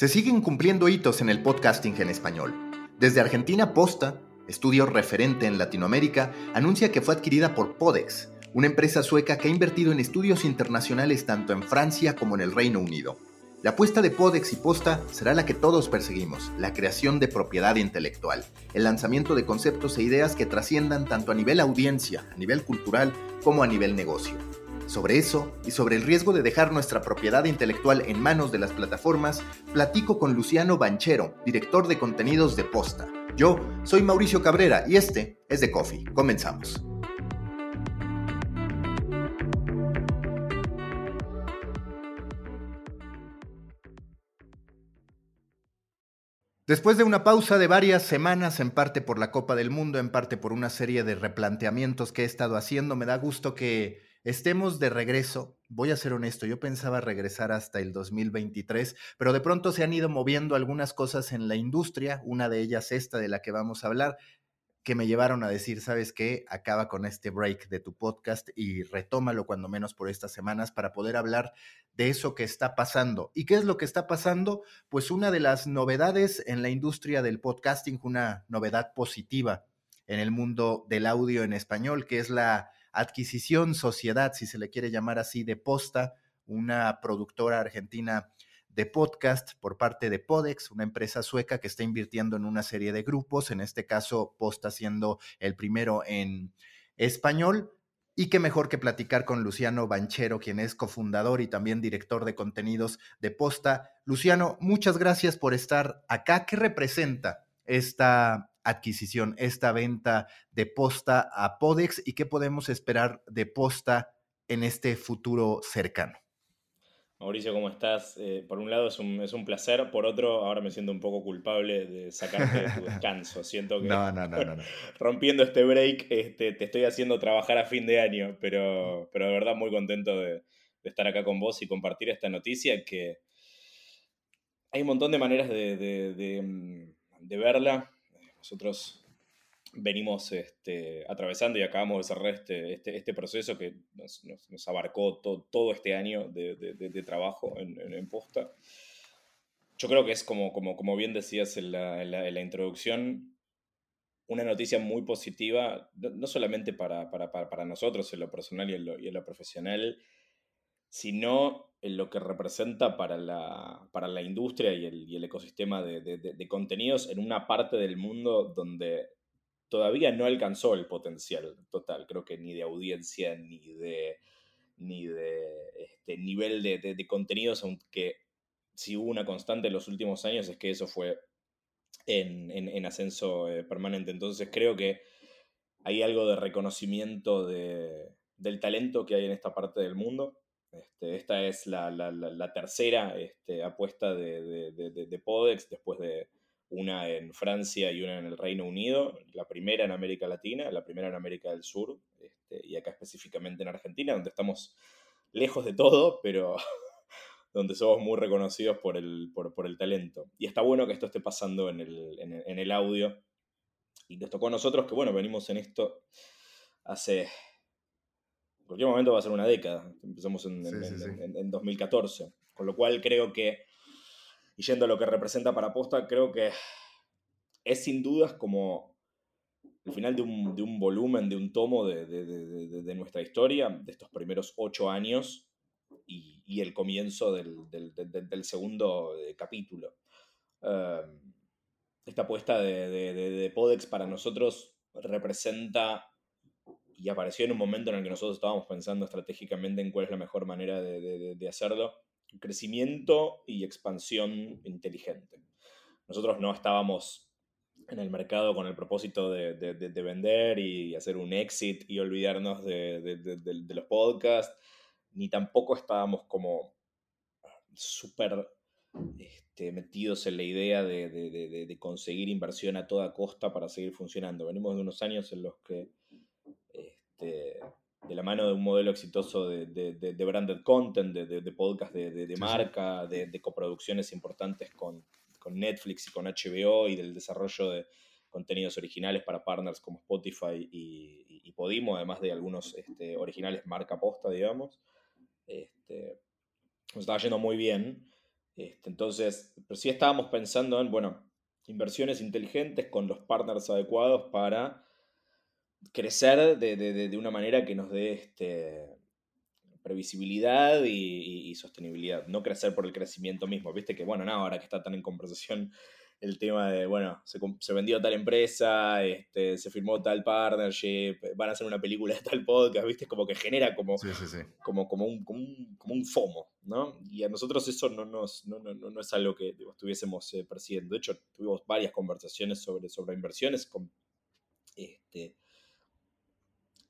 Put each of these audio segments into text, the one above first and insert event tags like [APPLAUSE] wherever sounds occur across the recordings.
Se siguen cumpliendo hitos en el podcasting en español. Desde Argentina Posta, estudio referente en Latinoamérica, anuncia que fue adquirida por Podex, una empresa sueca que ha invertido en estudios internacionales tanto en Francia como en el Reino Unido. La apuesta de Podex y Posta será la que todos perseguimos, la creación de propiedad intelectual, el lanzamiento de conceptos e ideas que trasciendan tanto a nivel audiencia, a nivel cultural, como a nivel negocio. Sobre eso y sobre el riesgo de dejar nuestra propiedad intelectual en manos de las plataformas, platico con Luciano Banchero, director de contenidos de Posta. Yo soy Mauricio Cabrera y este es The Coffee. Comenzamos. Después de una pausa de varias semanas, en parte por la Copa del Mundo, en parte por una serie de replanteamientos que he estado haciendo, me da gusto que estemos de regreso. Voy a ser honesto, yo pensaba regresar hasta el 2023, pero de pronto se han ido moviendo algunas cosas en la industria, una de ellas esta de la que vamos a hablar, que me llevaron a decir, ¿sabes qué? Acaba con este break de tu podcast y retómalo cuando menos por estas semanas para poder hablar de eso que está pasando. ¿Y qué es lo que está pasando? Pues una de las novedades en la industria del podcasting, una novedad positiva en el mundo del audio en español, que es la adquisición, sociedad, si se le quiere llamar así, de Posta, una productora argentina de podcast por parte de Podex, una empresa sueca que está invirtiendo en una serie de grupos, en este caso Posta siendo el primero en español. Y qué mejor que platicar con Luciano Banchero, quien es cofundador y también director de contenidos de Posta. Luciano, muchas gracias por estar acá. ¿Qué representa esta adquisición, esta venta de Posta a Podex y qué podemos esperar de Posta en este futuro cercano. Mauricio, ¿cómo estás? Eh, por un lado es un, es un, placer, por otro ahora me siento un poco culpable de sacarte de tu descanso. Siento que no, no, no, [LAUGHS] rompiendo este break este, te estoy haciendo trabajar a fin de año, pero, pero de verdad muy contento de, de, estar acá con vos y compartir esta noticia que hay un montón de maneras de, de, mm, de verla. Nosotros venimos este, atravesando y acabamos de cerrar este, este, este proceso que nos, nos, abarcó todo este año de, de, trabajo en, en, posta. Yo creo que es como, como, como bien decías en la, en, la, en la, introducción, una noticia muy positiva, no solamente para, para, para, nosotros en lo personal y en lo, y en lo profesional, sino en lo que representa para la, para la industria y el, y el ecosistema de, de, de, contenidos en una parte del mundo donde todavía no alcanzó el potencial total, creo que ni de audiencia, ni de, ni de este, nivel de, contenidos, aunque si hubo una constante en los últimos años es que eso fue en, en, en ascenso eh, permanente. Entonces creo que hay algo de reconocimiento del talento que hay en esta parte del mundo este, esta es la, la, la tercera este, apuesta de, de, de, de, Podex, después de una en Francia y una en el Reino Unido, la primera en América Latina, la primera en América del Sur, este, y acá específicamente en Argentina, donde estamos lejos de todo, pero [LAUGHS] donde somos muy reconocidos por el, por, por, el talento. Y está bueno que esto esté pasando en el, en el audio. Y nos tocó a nosotros que, bueno, venimos en esto hace cualquier momento va a ser una década. Empezamos en, en, en, 2014. Con lo cual creo que, y yendo a lo que representa para Posta, creo que es sin dudas como el final de un, de un volumen, de un tomo de, de, de, nuestra historia, de estos primeros ocho años y, y el comienzo del, del, del segundo eh, capítulo. Uh, esta apuesta de Podex para nosotros representa y apareció en un momento en el que nosotros estábamos pensando estratégicamente en cuál es la mejor manera de, hacerlo. Crecimiento y expansión inteligente. Nosotros no estábamos en el mercado con el propósito de, de, vender y hacer un exit y olvidarnos de, los podcasts, ni tampoco estábamos como súper este, metidos en la idea de, conseguir inversión a toda costa para seguir funcionando. Venimos de unos años en los que, este, de la mano de un modelo exitoso de, branded content, de, podcast de, marca, de, coproducciones importantes con, Netflix y con HBO y del desarrollo de contenidos originales para partners como Spotify y, Podimo, además de algunos este, originales marca posta, digamos. Este, nos estaba yendo muy bien. Este, entonces, pero sí estábamos pensando en, bueno, inversiones inteligentes con los partners adecuados para crecer de, una manera que nos dé este, previsibilidad y, y, sostenibilidad. No crecer por el crecimiento mismo. Viste que, bueno, ahora que está tan en conversación [LAUGHS] el tema de, bueno, se, vendió tal empresa, este, se firmó tal partnership, van a hacer una película de tal podcast, ¿viste? Como que genera como, como, como, un, como, un, FOMO, ¿no? Y a nosotros eso no, nos, no, no, no es algo que estuviésemos eh, persiguiendo. De hecho, tuvimos varias conversaciones sobre, sobre inversiones con, este,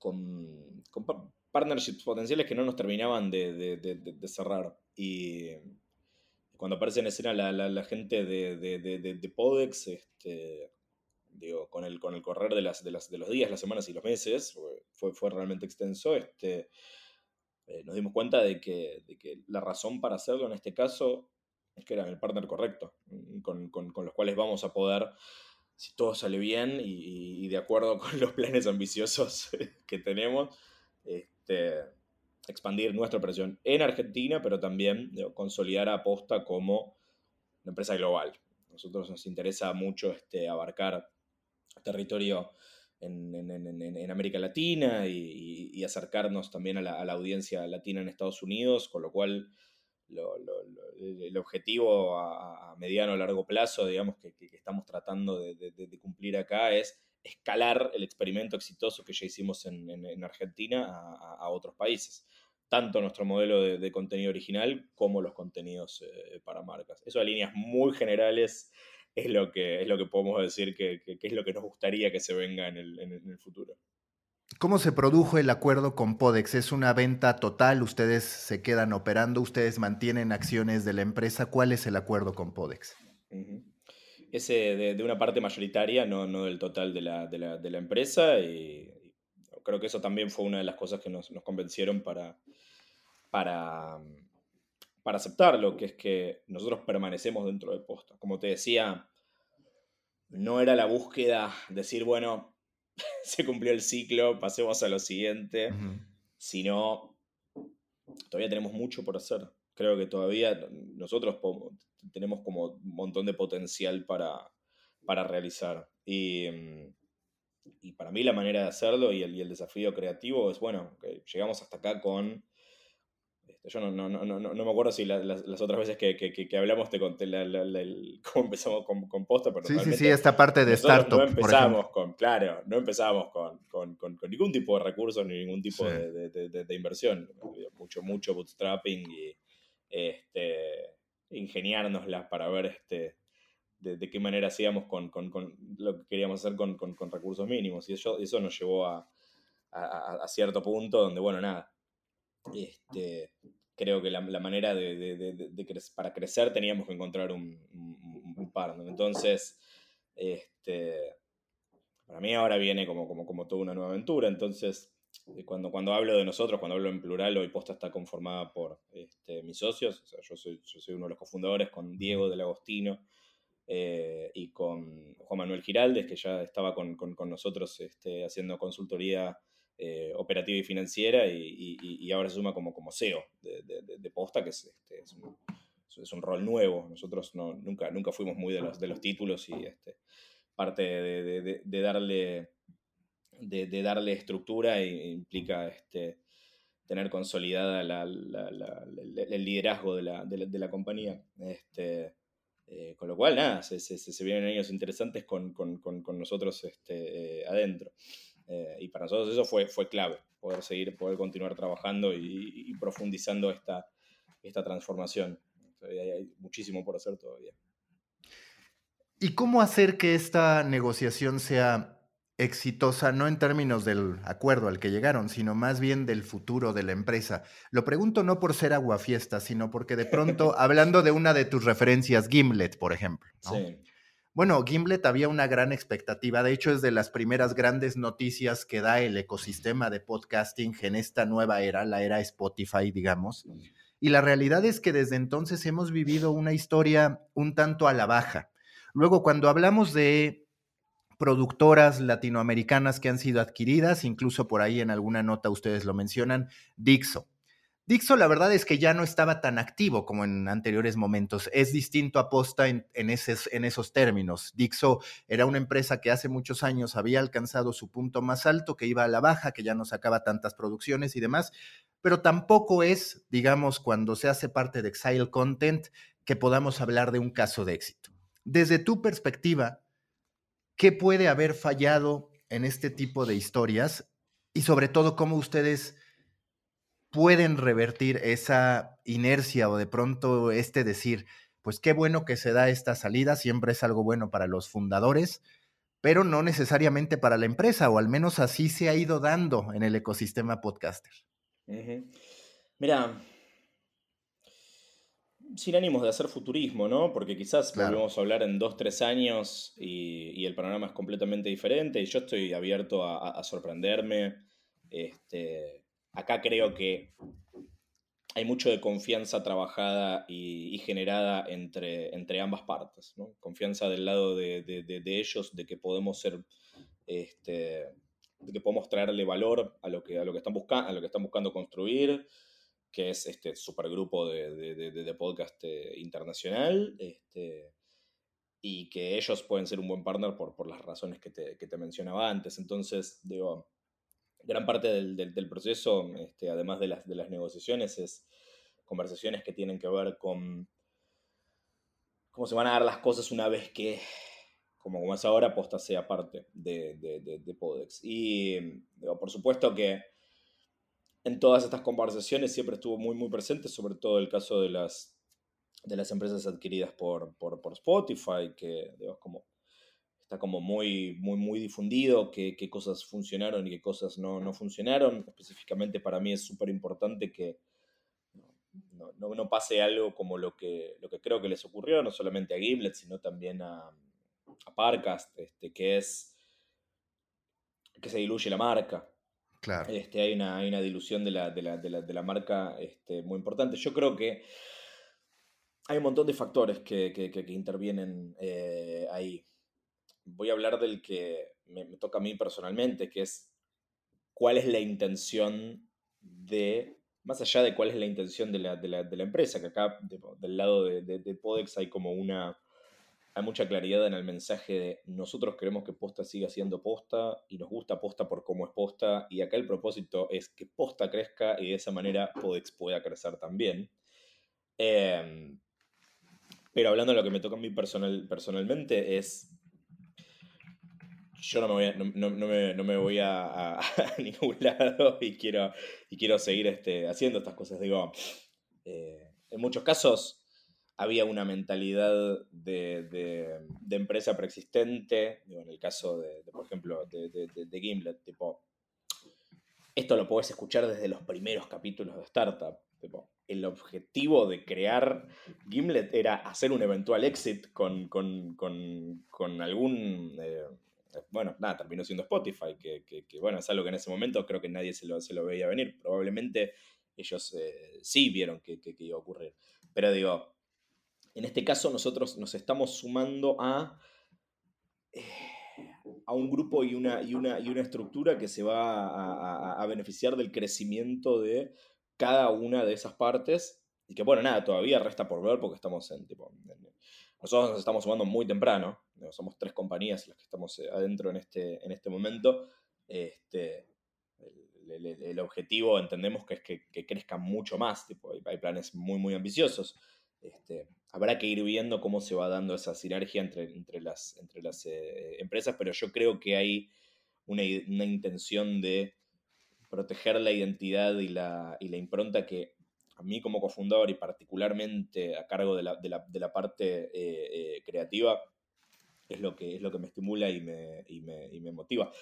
con, partnerships potenciales que no nos terminaban de, de, de cerrar. Y cuando aparece en escena la, gente de, Podex, este, digo, con el, con el correr de, las, de, las, de los días, las semanas y los meses, fue, fue realmente extenso, este, eh, nos dimos cuenta de que, la razón para hacerlo en este caso es que eran el partner correcto, mm, con, los cuales vamos a poder, si todo sale bien y, y de acuerdo [LAUGHS] con los planes ambiciosos [LAUGHS] que tenemos, este, expandir nuestra operación en Argentina, pero también consolidar a Posta como una empresa global. A nosotros nos interesa mucho este, abarcar territorio en, América Latina y, acercarnos también a la, audiencia latina en Estados Unidos, con lo cual el objetivo a, mediano o largo plazo, digamos, que, estamos tratando de, cumplir acá es escalar el experimento exitoso que ya hicimos en, Argentina a, otros países tanto nuestro modelo de, contenido original como los contenidos eh, para marcas. Eso a líneas muy generales es lo que, es lo que podemos decir que, es lo que nos gustaría que se venga en el, futuro. ¿Cómo se produjo el acuerdo con Podex? ¿Es una venta total? ¿Ustedes se quedan operando? ¿Ustedes mantienen acciones de la empresa? ¿Cuál es el acuerdo con Podex? Ese de, una parte mayoritaria, no, del total de la, empresa. Creo que eso también fue una de las cosas que nos, convencieron para, para aceptarlo, que es que nosotros permanecemos dentro de posta. Como te decía, no era la búsqueda, decir, bueno, [LAUGHS] se cumplió el ciclo, pasemos a lo siguiente, sino todavía tenemos mucho por hacer. Creo que todavía nosotros tenemos como un montón de potencial para, para realizar. Y, y, para mí la manera de hacerlo y el, y el desafío creativo es, bueno, que llegamos hasta acá con yo no, no, no, no, no me acuerdo si las, otras veces que, hablamos te conté [LAUGHS] cómo empezamos con, con posta, pero sí, sí, sí, esta parte de startup. No empezamos con, claro, no empezamos con, con, con, ningún tipo de recursos ni ningún tipo de, inversión. Mucho, mucho bootstrapping y este, ingeniárnoslas para ver este, de, qué manera hacíamos con, lo que queríamos hacer con, recursos mínimos. Y eso, eso nos llevó a cierto punto donde, bueno, nada este, creo que la, manera de, para crecer teníamos que encontrar un, un, partner. Entonces, este, para mí ahora viene como, como, como toda una nueva aventura. Entonces, eh, cuando, cuando hablo de nosotros, cuando hablo en plural, hoy Posta está conformada por este, mis socios. yo, soy, yo soy uno de los cofundadores con Diego del Agostino. Eh, y con Juan Manuel Giraldes, que ya estaba con, nosotros este, haciendo consultoría eh, operativa y financiera y, ahora se suma como, como CEO de, Posta, que es, este, es, un, rol nuevo. Nosotros no, nunca, nunca fuimos muy de los, de los títulos y este, parte de, darle, de, darle estructura implica este, tener consolidada el liderazgo de la, la compañía. Este, eh, con lo cual, nada, se, se, vienen años interesantes con, nosotros este, eh, adentro. Eh, y para nosotros eso fue, fue clave, poder seguir, poder continuar trabajando y, profundizando esta, esta transformación. hay, muchísimo por hacer todavía. ¿Y cómo hacer que esta negociación sea exitosa, no en términos del acuerdo al que llegaron, sino más bien del futuro de la empresa. Lo pregunto no por ser aguafiesta, sino porque de pronto, [LAUGHS] hablando de una de tus referencias, Gimlet, por ejemplo. Sí. Bueno, Gimlet había una gran expectativa, de hecho es de las primeras grandes noticias que da el ecosistema de podcasting en esta nueva era, la era Spotify, digamos. Y la realidad es que desde entonces hemos vivido una historia un tanto a la baja. Luego, cuando hablamos de productoras latinoamericanas que han sido adquiridas, incluso por ahí en alguna nota ustedes lo mencionan, Dixo. Dixo la verdad es que ya no estaba tan activo como en anteriores momentos. Es distinto a Posta en, esos, en esos términos. Dixo era una empresa que hace muchos años había alcanzado su punto más alto, que iba a la baja, que ya no sacaba tantas producciones y demás, pero tampoco es, digamos, cuando se hace parte de Exile Content, que podamos hablar de un caso de éxito. Desde tu perspectiva, ¿Qué puede haber fallado en este tipo de historias? Y sobre todo, ¿cómo ustedes pueden revertir esa inercia o de pronto este decir, pues qué bueno que se da esta salida, siempre es algo bueno para los fundadores, pero no necesariamente para la empresa, o al menos así se ha ido dando en el ecosistema podcaster. Mira, sin ánimos de hacer futurismo, ¿no? Porque quizás volvemos a hablar en dos, tres años y, el panorama es completamente diferente y yo estoy abierto a, sorprenderme. Este, acá creo que hay mucho de confianza trabajada y, generada entre, entre, ambas partes, ¿no? Confianza del lado de, ellos, de que podemos ser, este, de que podemos traerle valor a lo que, a lo que, están, buscando, a lo que están buscando construir que es este supergrupo de, de, podcast eh, internacional, este, y que ellos pueden ser un buen partner por, por las razones que te, que te, mencionaba antes. Entonces, digo, gran parte del, del, proceso, este, además de las, de las negociaciones, es conversaciones que tienen que ver con cómo se van a dar las cosas una vez que, como, como es ahora, Posta sea parte de, de Podex. Y digo, por supuesto que en todas estas conversaciones siempre estuvo muy, muy presente, sobre todo el caso de las, de las empresas adquiridas por, por, Spotify, que como, está como muy, muy, muy difundido qué, qué cosas funcionaron y qué cosas no, no funcionaron. Específicamente para mí es súper importante que no, no, no, pase algo como lo que, lo que creo que les ocurrió, no solamente a Gimlet, sino también a, a Parcast, este, que es que se diluye la marca. Claro. Este, hay, una, hay una dilución de la, de la, de la, de la marca este, muy importante. Yo creo que hay un montón de factores que, que, que, intervienen eh, ahí. Voy a hablar del que me, toca a mí personalmente, que es cuál es la intención de, más allá de cuál es la intención de la, de la, de la empresa, que acá del lado de, de, Podex hay como una, hay mucha claridad en el mensaje de nosotros queremos que Posta siga siendo Posta y nos gusta Posta por cómo es Posta y acá el propósito es que Posta crezca y de esa manera Podex pueda crecer también. Em, pero hablando de lo que me toca a mí personal, personalmente es... Yo no me voy a, no, me, voy [LAUGHS] a, ningún lado y quiero, y quiero seguir este, haciendo estas cosas. Digo, eh, en muchos casos había una mentalidad de, empresa preexistente, en el caso de, por ejemplo, de, Gimlet, tipo, esto lo puedes escuchar desde los primeros capítulos de Startup. el objetivo de crear Gimlet era hacer un eventual exit con, algún... Eh, bueno, nada, terminó siendo Spotify, que, bueno, es algo que en ese momento creo que nadie se lo, se lo veía venir. Probablemente ellos eh, sí vieron que, iba a ocurrir. Pero digo, en este caso nosotros nos estamos sumando a, eh, a un grupo y una, y, una, y una, estructura que se va a, beneficiar del crecimiento de cada una de esas partes. Y que bueno, nada, todavía resta por ver porque estamos en tipo... nosotros nos estamos sumando muy temprano. Somos tres compañías las que estamos eh, adentro en este, en este momento. Este, el, objetivo entendemos que es que, crezca mucho más. Tipo, hay, planes muy, muy ambiciosos. Este, habrá que ir viendo cómo se va dando esa sinergia entre, entre las, entre las eh, empresas, pero yo creo que hay una, intención de proteger la identidad y la, y la, impronta que a mí como cofundador y particularmente a cargo de la, de la, de la parte eh, creativa es lo que, es lo que me estimula y me, y me, motiva.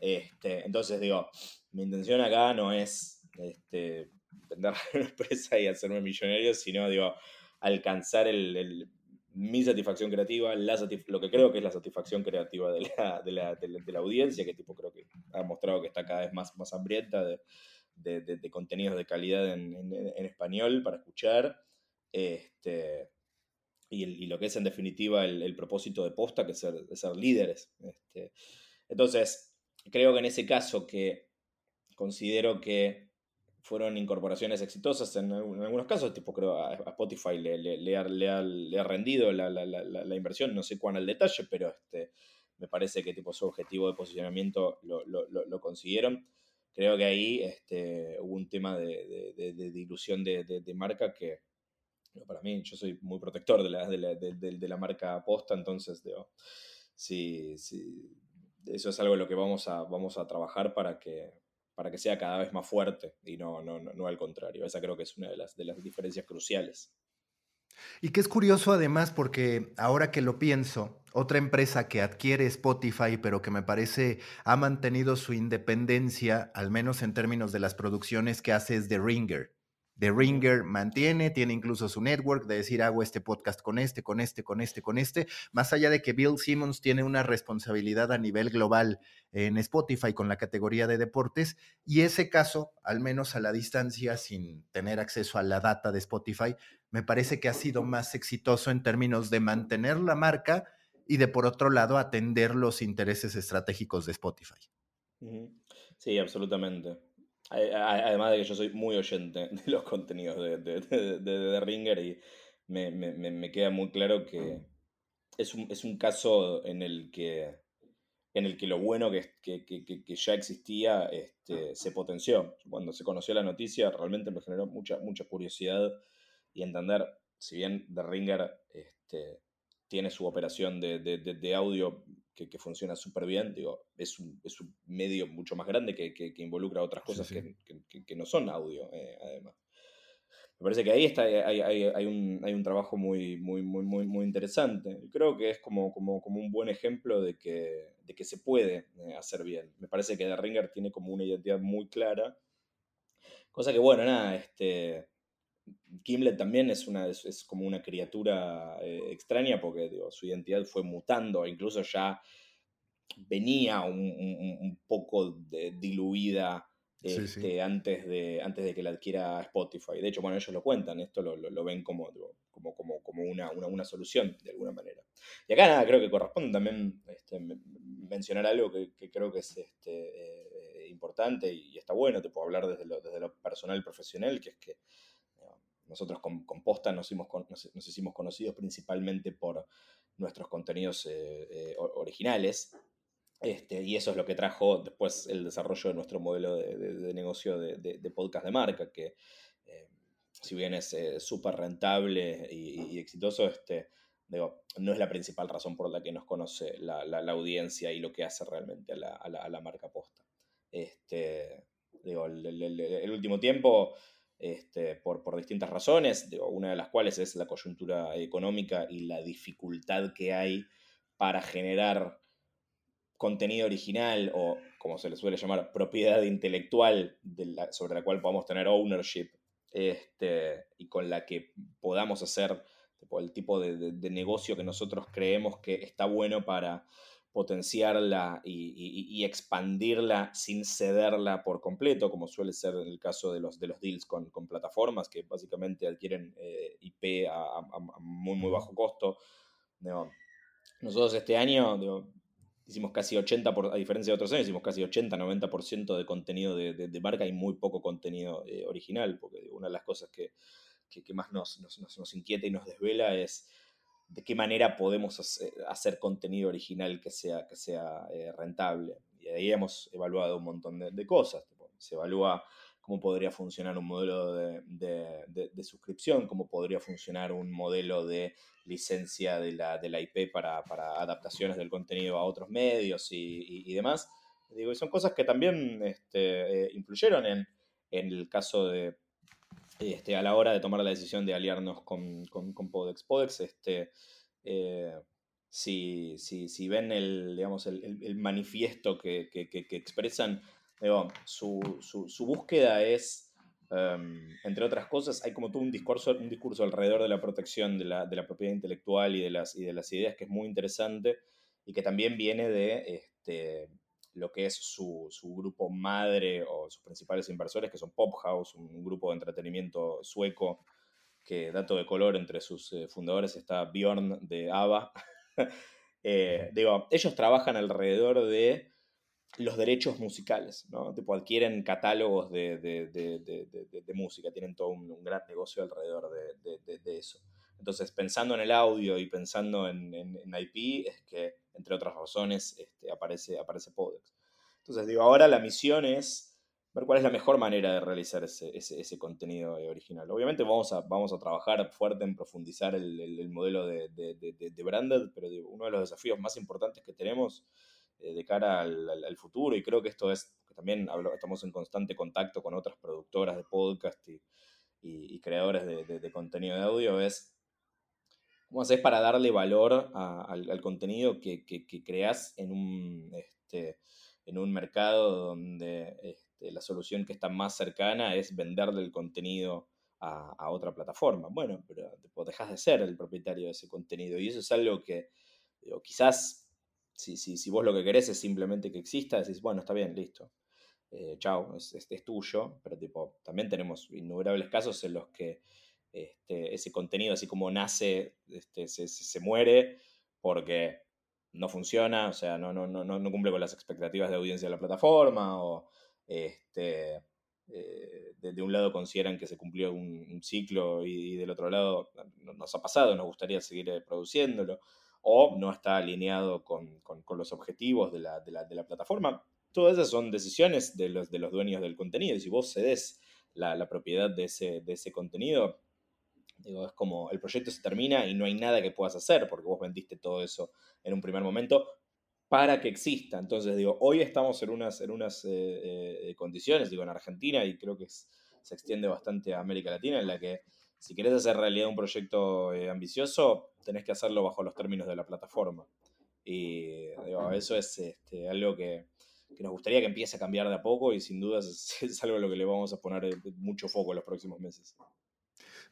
Este, entonces, digo, mi intención acá no es este, vender [LAUGHS] una empresa y hacerme millonario, sino, digo, alcanzar el, mi satisfacción creativa, lo que creo que es la satisfacción creativa de la, de la, de la, audiencia, que tipo creo que ha mostrado que está cada vez más, más hambrienta de, de, contenidos de calidad en, en, español para escuchar. Este, y, lo que es en definitiva el, propósito de posta, que es ser, ser líderes. Este, entonces, creo que en ese caso que considero que fueron incorporaciones exitosas en, algunos casos, tipo creo a, Spotify le, ha, rendido la, inversión, no sé cuán al detalle, pero este, me parece que tipo, su objetivo de posicionamiento lo, lo, consiguieron. Creo que ahí este, hubo un tema de, de, de, ilusión de, marca que, para mí, yo soy muy protector de la, de la, de, la marca posta, entonces, digo, sí, sí, eso es algo en lo que vamos a, vamos a trabajar para que, para que sea cada vez más fuerte y no, no, no, al contrario. Esa creo que es una de las, de las diferencias cruciales. Y que es curioso además porque ahora que lo pienso, otra empresa que adquiere Spotify, pero que me parece ha mantenido su independencia, al menos en términos de las producciones que hace, es The Ringer. The Ringer mantiene, tiene incluso su network de decir hago este podcast con este, con este, con este, con este, más allá de que Bill Simmons tiene una responsabilidad a nivel global en Spotify con la categoría de deportes y ese caso, al menos a la distancia, sin tener acceso a la data de Spotify, me parece que ha sido más exitoso en términos de mantener la marca y de por otro lado atender los intereses estratégicos de Spotify. Sí, absolutamente. Además de que yo soy muy oyente de los contenidos de, de, de, Ringer y me, me, me, queda muy claro que es un, es un caso en el que, en el que lo bueno que, que, que, ya existía este, se potenció. Cuando se conoció la noticia realmente me generó mucha, mucha curiosidad y entender, si bien The Ringer este, tiene su operación de, de, de audio que, que funciona súper bien, digo, es un, es un, medio mucho más grande que, que, involucra otras cosas Que, no son audio, eh, además. Me parece que ahí está, hay, hay, hay, un, hay un trabajo muy, muy, muy, muy, muy interesante. Creo que es como, como, como un buen ejemplo de que, de que se puede eh, hacer bien. Me parece que The Ringer tiene como una identidad muy clara. Cosa que, bueno, nada, este, Kimlet también es, una, es, como una criatura eh, extraña porque su identidad fue mutando, incluso ya venía un, poco diluida este, Antes, de, antes de que la adquiera Spotify. De hecho, bueno, ellos lo cuentan, esto lo, ven como, como, como, como una, una, solución de alguna manera. Y acá nada, creo que corresponde también este, mencionar algo que, creo que es este, eh, importante y, está bueno, te puedo hablar desde lo, desde lo personal y profesional, que es que nosotros con, Posta nos hicimos, nos, hicimos, conocidos principalmente por nuestros contenidos eh, eh, originales. Este, y eso es lo que trajo después el desarrollo de nuestro modelo de, negocio de, podcast de marca, que eh, si bien es súper rentable y, exitoso, este, digo, no es la principal razón por la que nos conoce la, audiencia y lo que hace realmente a la, marca posta. Este, digo, el último tiempo este, por, distintas razones, una de las cuales es la coyuntura económica y la dificultad que hay para generar contenido original o, como se le suele llamar, propiedad intelectual sobre la cual podamos tener ownership este, y con la que podamos hacer el tipo de negocio que nosotros creemos que está bueno para potenciarla y, expandirla sin cederla por completo, como suele ser en el caso de los, de los deals con, plataformas que básicamente adquieren eh, IP a, muy, muy bajo costo. nosotros este año hicimos casi 80, por, a diferencia de otros años, hicimos casi 80-90% de contenido de, marca y muy poco contenido eh, original, porque una de las cosas que, más nos, nos inquieta y nos desvela es de qué manera podemos hacer, contenido original que sea, que sea eh, rentable. Y ahí hemos evaluado un montón de, cosas. Se evalúa cómo podría funcionar un modelo de, suscripción, cómo podría funcionar un modelo de licencia de la, de la IP para, adaptaciones del contenido a otros medios y, demás. Digo, y son cosas que también este, eh, influyeron en el caso de, este, a la hora de tomar la decisión de aliarnos con, con, Podex. Podex, este, eh, si, si, ven el, digamos, el, manifiesto que, expresan, su, búsqueda es, em, entre otras cosas, hay como todo un discurso, un discurso alrededor de la protección de la, propiedad intelectual y de, las, y de las ideas que es muy interesante y que también viene de este, lo que es su, grupo madre o sus principales inversores, que son Pop House, un grupo de entretenimiento sueco que, dato de color, entre sus eh, fundadores está Bjorn de ABBA. [LAUGHS] Eh, digo, ellos trabajan alrededor de los derechos musicales, ¿no? Tipo, adquieren catálogos de, música, tienen todo un, gran negocio alrededor de, eso. Entonces, pensando en el audio y pensando en, IP, es que, entre otras razones, este, aparece, aparece Podex. Entonces, digo, ahora la misión es ver cuál es la mejor manera de realizar ese, contenido original. Obviamente vamos a, vamos a trabajar fuerte en profundizar el, modelo de, branded, pero uno de los desafíos más importantes que tenemos eh, de cara al, futuro, y creo que esto es, también estamos en constante contacto con otras productoras de podcast y, creadores de, contenido de audio, es cómo haces para darle valor al, contenido que, creas en un... Este, en un mercado donde este, la solución que está más cercana es venderle el contenido a, otra plataforma. Bueno, pero dejas de ser el propietario de ese contenido y eso es algo que quizás si, si, si, vos lo que querés es simplemente que exista, decís, bueno, está bien, listo. Eh, chao, es, es, tuyo, pero tipo, también tenemos innumerables casos en los que este, ese contenido, así como nace, este, se, se, muere porque no funciona, o sea, no, no, no, no cumple con las expectativas de audiencia de la plataforma o este, eh, de, un lado consideran que se cumplió un, ciclo y, del otro lado nos ha pasado, nos gustaría seguir eh, produciéndolo, o no está alineado con, los objetivos de la, plataforma. Todas esas son decisiones de los, de los dueños del contenido si vos cedes la, propiedad de ese, de ese contenido, digo, es como el proyecto se termina y no hay nada que puedas hacer porque vos vendiste todo eso en un primer momento, para que exista. Entonces, digo, hoy estamos en unas, en unas eh, eh, condiciones, digo, en Argentina, y creo que se extiende bastante a América Latina, en la que si querés hacer realidad un proyecto eh, ambicioso, tenés que hacerlo bajo los términos de la plataforma. Y digo, eso es este, algo que, nos gustaría que empiece a cambiar de a poco y sin duda [LAUGHS] es, es algo a lo que le vamos a poner mucho foco en los próximos meses.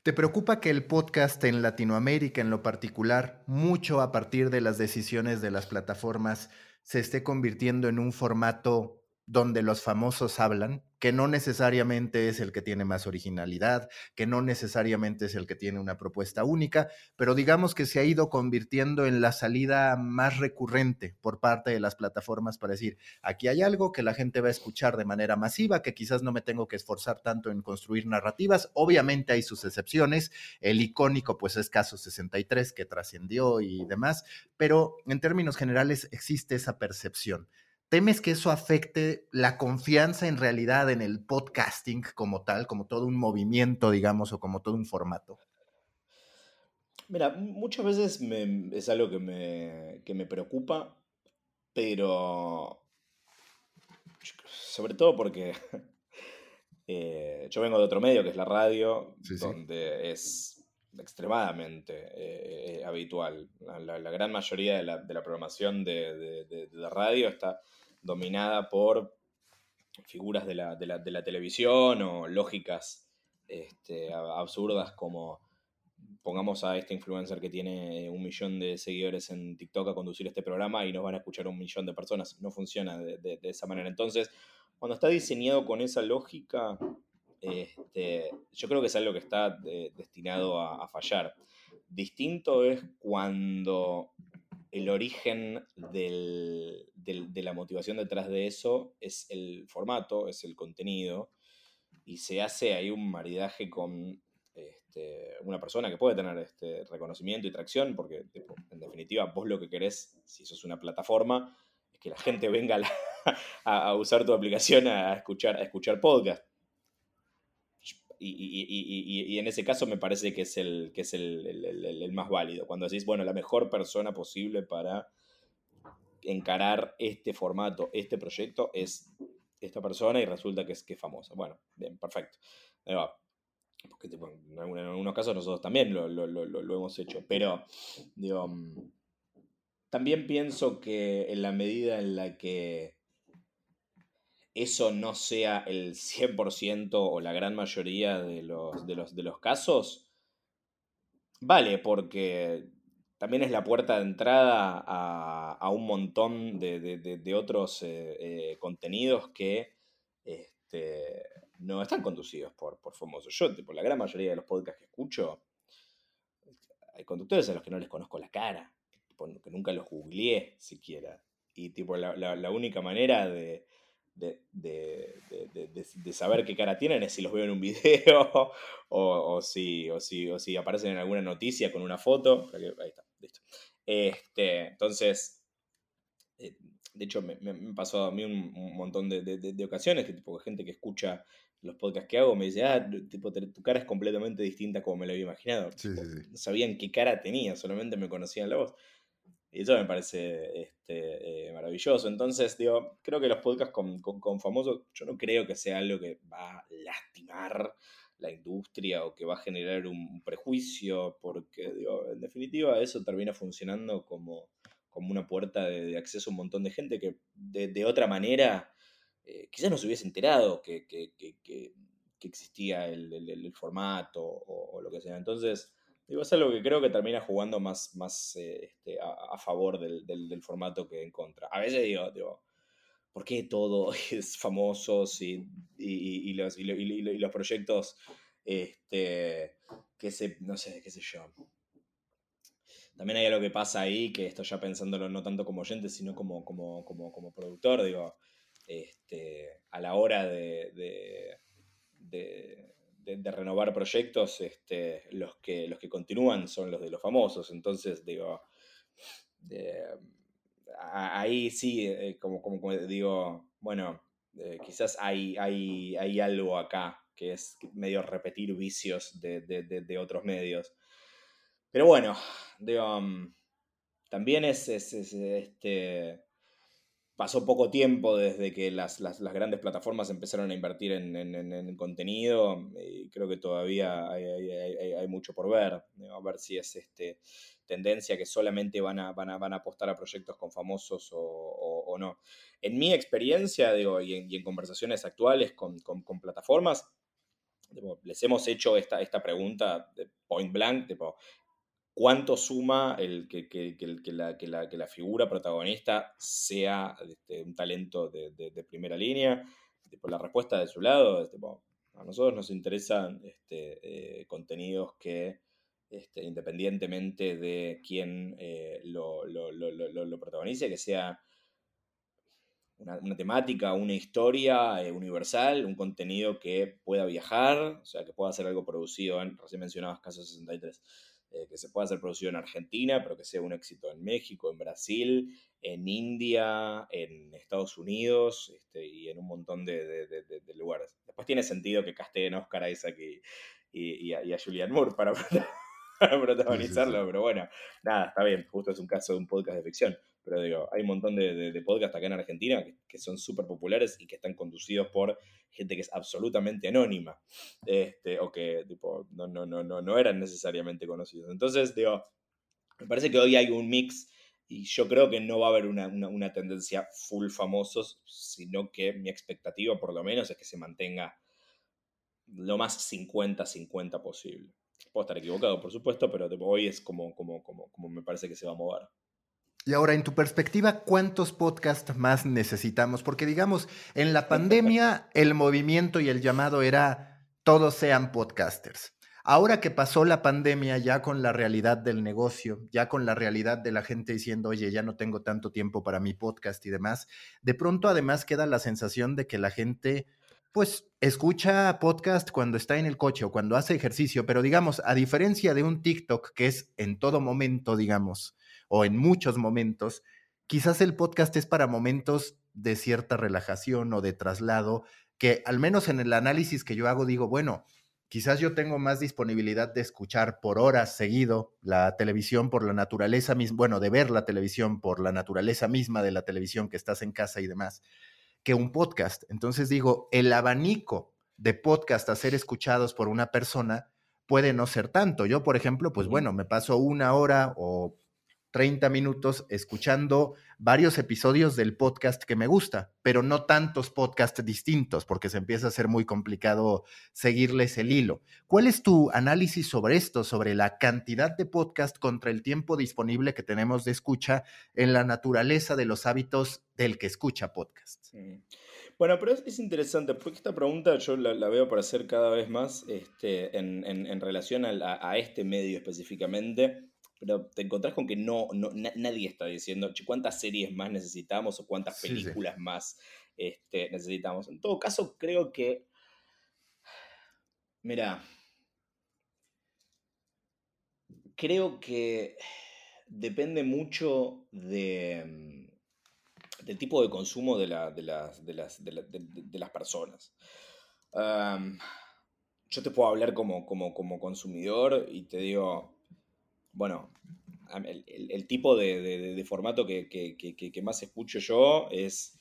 ¿Te preocupa que el podcast en Latinoamérica en lo particular, mucho a partir de las decisiones de las plataformas, se esté convirtiendo en un formato donde los famosos hablan, que no necesariamente es el que tiene más originalidad, que no necesariamente es el que tiene una propuesta única, pero digamos que se ha ido convirtiendo en la salida más recurrente por parte de las plataformas para decir, aquí hay algo que la gente va a escuchar de manera masiva, que quizás no me tengo que esforzar tanto en construir narrativas, obviamente hay sus excepciones, el icónico pues es caso 63 que trascendió y demás, pero en términos generales existe esa percepción. ¿Temes que eso afecte la confianza en realidad en el podcasting como tal, como todo un movimiento, digamos, o como todo un formato? Mira, muchas veces es algo que me, me preocupa, pero sobre todo porque [LAUGHS] eh, yo vengo de otro medio, que es la radio, donde es extremadamente eh, habitual. La, gran mayoría de la, programación de, de, radio está dominada por figuras de la, televisión o lógicas este, absurdas como pongamos a este influencer que tiene un millón de seguidores en TikTok a conducir este programa y nos van a escuchar un millón de personas. No funciona de, esa manera. Entonces, cuando está diseñado con esa lógica, este, yo creo que es algo que está eh, destinado a, fallar. Distinto es cuando el origen de la motivación detrás de eso es el formato, es el contenido, y se hace ahí un maridaje con este, una persona que puede tener este reconocimiento y tracción, porque en definitiva vos lo que querés, si sos una plataforma, es que la gente venga a, [LAUGHS] usar tu aplicación a escuchar, a escuchar podcast y, en ese caso me parece que es, el, que es el, más válido. Cuando decís, bueno, la mejor persona posible para encarar este formato, este proyecto, es esta persona y resulta que es, que famosa. Bueno, bien, perfecto. Porque en, algunos casos nosotros también lo, hemos hecho. Pero, digo, mm, también pienso que en la medida en la que eso no sea el 100% o la gran mayoría de los, de los, de los casos, vale, porque también es la puerta de entrada a, un montón de, otros eh, eh, contenidos que este, no están conducidos por, por famosos. Yo, por la gran mayoría de los podcasts que escucho, hay conductores a los que no les conozco la cara, que nunca los googleé siquiera. Y tipo, la única manera de, de, saber qué cara tienen es si los veo en un [LAUGHS] video o, si, o, si, o si aparecen en alguna noticia con una foto. Ahí está, listo. Este, entonces, eh, de hecho, me, pasó a mí un, montón de, ocasiones que tipo, gente que escucha los podcasts que hago me dice, ah, tipo, tu cara es completamente distinta como me lo había imaginado. No sabían qué cara tenía, solamente me conocían la voz. Y eso me parece este, eh, maravilloso. Entonces, digo, creo que los podcasts con, con, famosos, yo no creo que sea algo que va a lastimar la industria o que va a generar un prejuicio, porque, digo, en definitiva, eso termina funcionando como, como una puerta de, acceso a un montón de gente que de, otra manera eh, quizás no se hubiese enterado que, que, que, existía el, el, formato o, lo que sea. Entonces, Digo, es algo que creo que termina jugando más, más eh, este, a, favor del, del, formato que en contra. A veces digo, digo ¿por qué todo [LAUGHS] es famosos y, y, y, los, y, los, proyectos este, que se, no sé, qué sé yo. También hay algo que pasa ahí, que esto ya pensándolo no tanto como oyente, sino como, como, como, como productor, digo, este, a la hora de, renovar proyectos, este, los, que, los que continúan son los de los famosos. Entonces, digo, ahí sí, eh, como, como, digo, bueno, eh, quizás hay, hay, hay, algo acá que es medio repetir vicios de, otros medios. Pero bueno, digo, mm, también es, es este, pasó poco tiempo desde que las, grandes plataformas empezaron a invertir en, contenido y creo que todavía hay, mucho por ver. A ver si es este, tendencia que solamente van a, van, van a apostar a proyectos con famosos o, no. En mi experiencia digo, y, en, conversaciones actuales con, plataformas, les hemos hecho esta, esta pregunta de point blank, cuánto suma el que, la, figura protagonista sea este, un talento de, primera línea. Por la respuesta de su lado, este, a nosotros nos interesan este, eh, contenidos que, independientemente de quién eh, lo, protagonice, que sea una, temática, una historia eh, universal, un contenido que pueda viajar, o sea, que pueda ser algo producido en, recién mencionabas Caso 63, eh, que se pueda ser producido en Argentina, pero que sea un éxito en México, en Brasil, en India, en Estados Unidos este, y en un montón de, lugares. Después tiene sentido que casteen a Oscar Isaac y, y, a, y a Julianne Moore para, [LAUGHS] para protagonizarlo, pero bueno, nada, está bien, justo es un caso de un podcast de ficción, pero digo, hay un montón de, de, podcasts acá en Argentina que, son súper populares y que están conducidos por gente que es absolutamente anónima, este, o que tipo, no, no, no, no, no eran necesariamente conocidos. Entonces, digo, me parece que hoy hay un mix y yo creo que no va a haber una, una tendencia full famosos, sino que mi expectativa por lo menos es que se mantenga lo más 50-50 posible. Puedo estar equivocado, por supuesto, pero hoy es como, como, como, como me parece que se va a mover. Y ahora, en tu perspectiva, ¿cuántos podcasts más necesitamos? Porque digamos, en la pandemia [LAUGHS] el movimiento y el llamado era todos sean podcasters. Ahora que pasó la pandemia, ya con la realidad del negocio, ya con la realidad de la gente diciendo, oye, ya no tengo tanto tiempo para mi podcast y demás, de pronto además queda la sensación de que la gente pues escucha podcast cuando está en el coche o cuando hace ejercicio, pero digamos, a diferencia de un TikTok que es en todo momento, digamos, o en muchos momentos, quizás el podcast es para momentos de cierta relajación o de traslado, que al menos en el análisis que yo hago digo, bueno, quizás yo tengo más disponibilidad de escuchar por horas seguido la televisión por la naturaleza misma, bueno, de ver la televisión por la naturaleza misma de la televisión que estás en casa y demás que un podcast. Entonces digo, el abanico de podcast a ser escuchados por una persona puede no ser tanto. Yo, por ejemplo, pues bueno, me paso una hora o 30 minutos escuchando varios episodios del podcast que me gusta, pero no tantos podcasts distintos, porque se empieza a ser muy complicado seguirles el hilo. ¿Cuál es tu análisis sobre esto, sobre la cantidad de podcast contra el tiempo disponible que tenemos de escucha en la naturaleza de los hábitos del que escucha podcast? Bueno, pero es, interesante, porque esta pregunta yo la, veo para hacer cada vez más este, en, relación a, este medio específicamente, pero te encontrás con que no, nadie está diciendo cuántas series más necesitamos o cuántas películas más este, necesitamos. En todo caso, creo que, mira, creo que depende mucho de del tipo de consumo de, las, de, las, personas. yo te puedo hablar como, como, consumidor y te digo, bueno, el, tipo de, formato que, más escucho yo es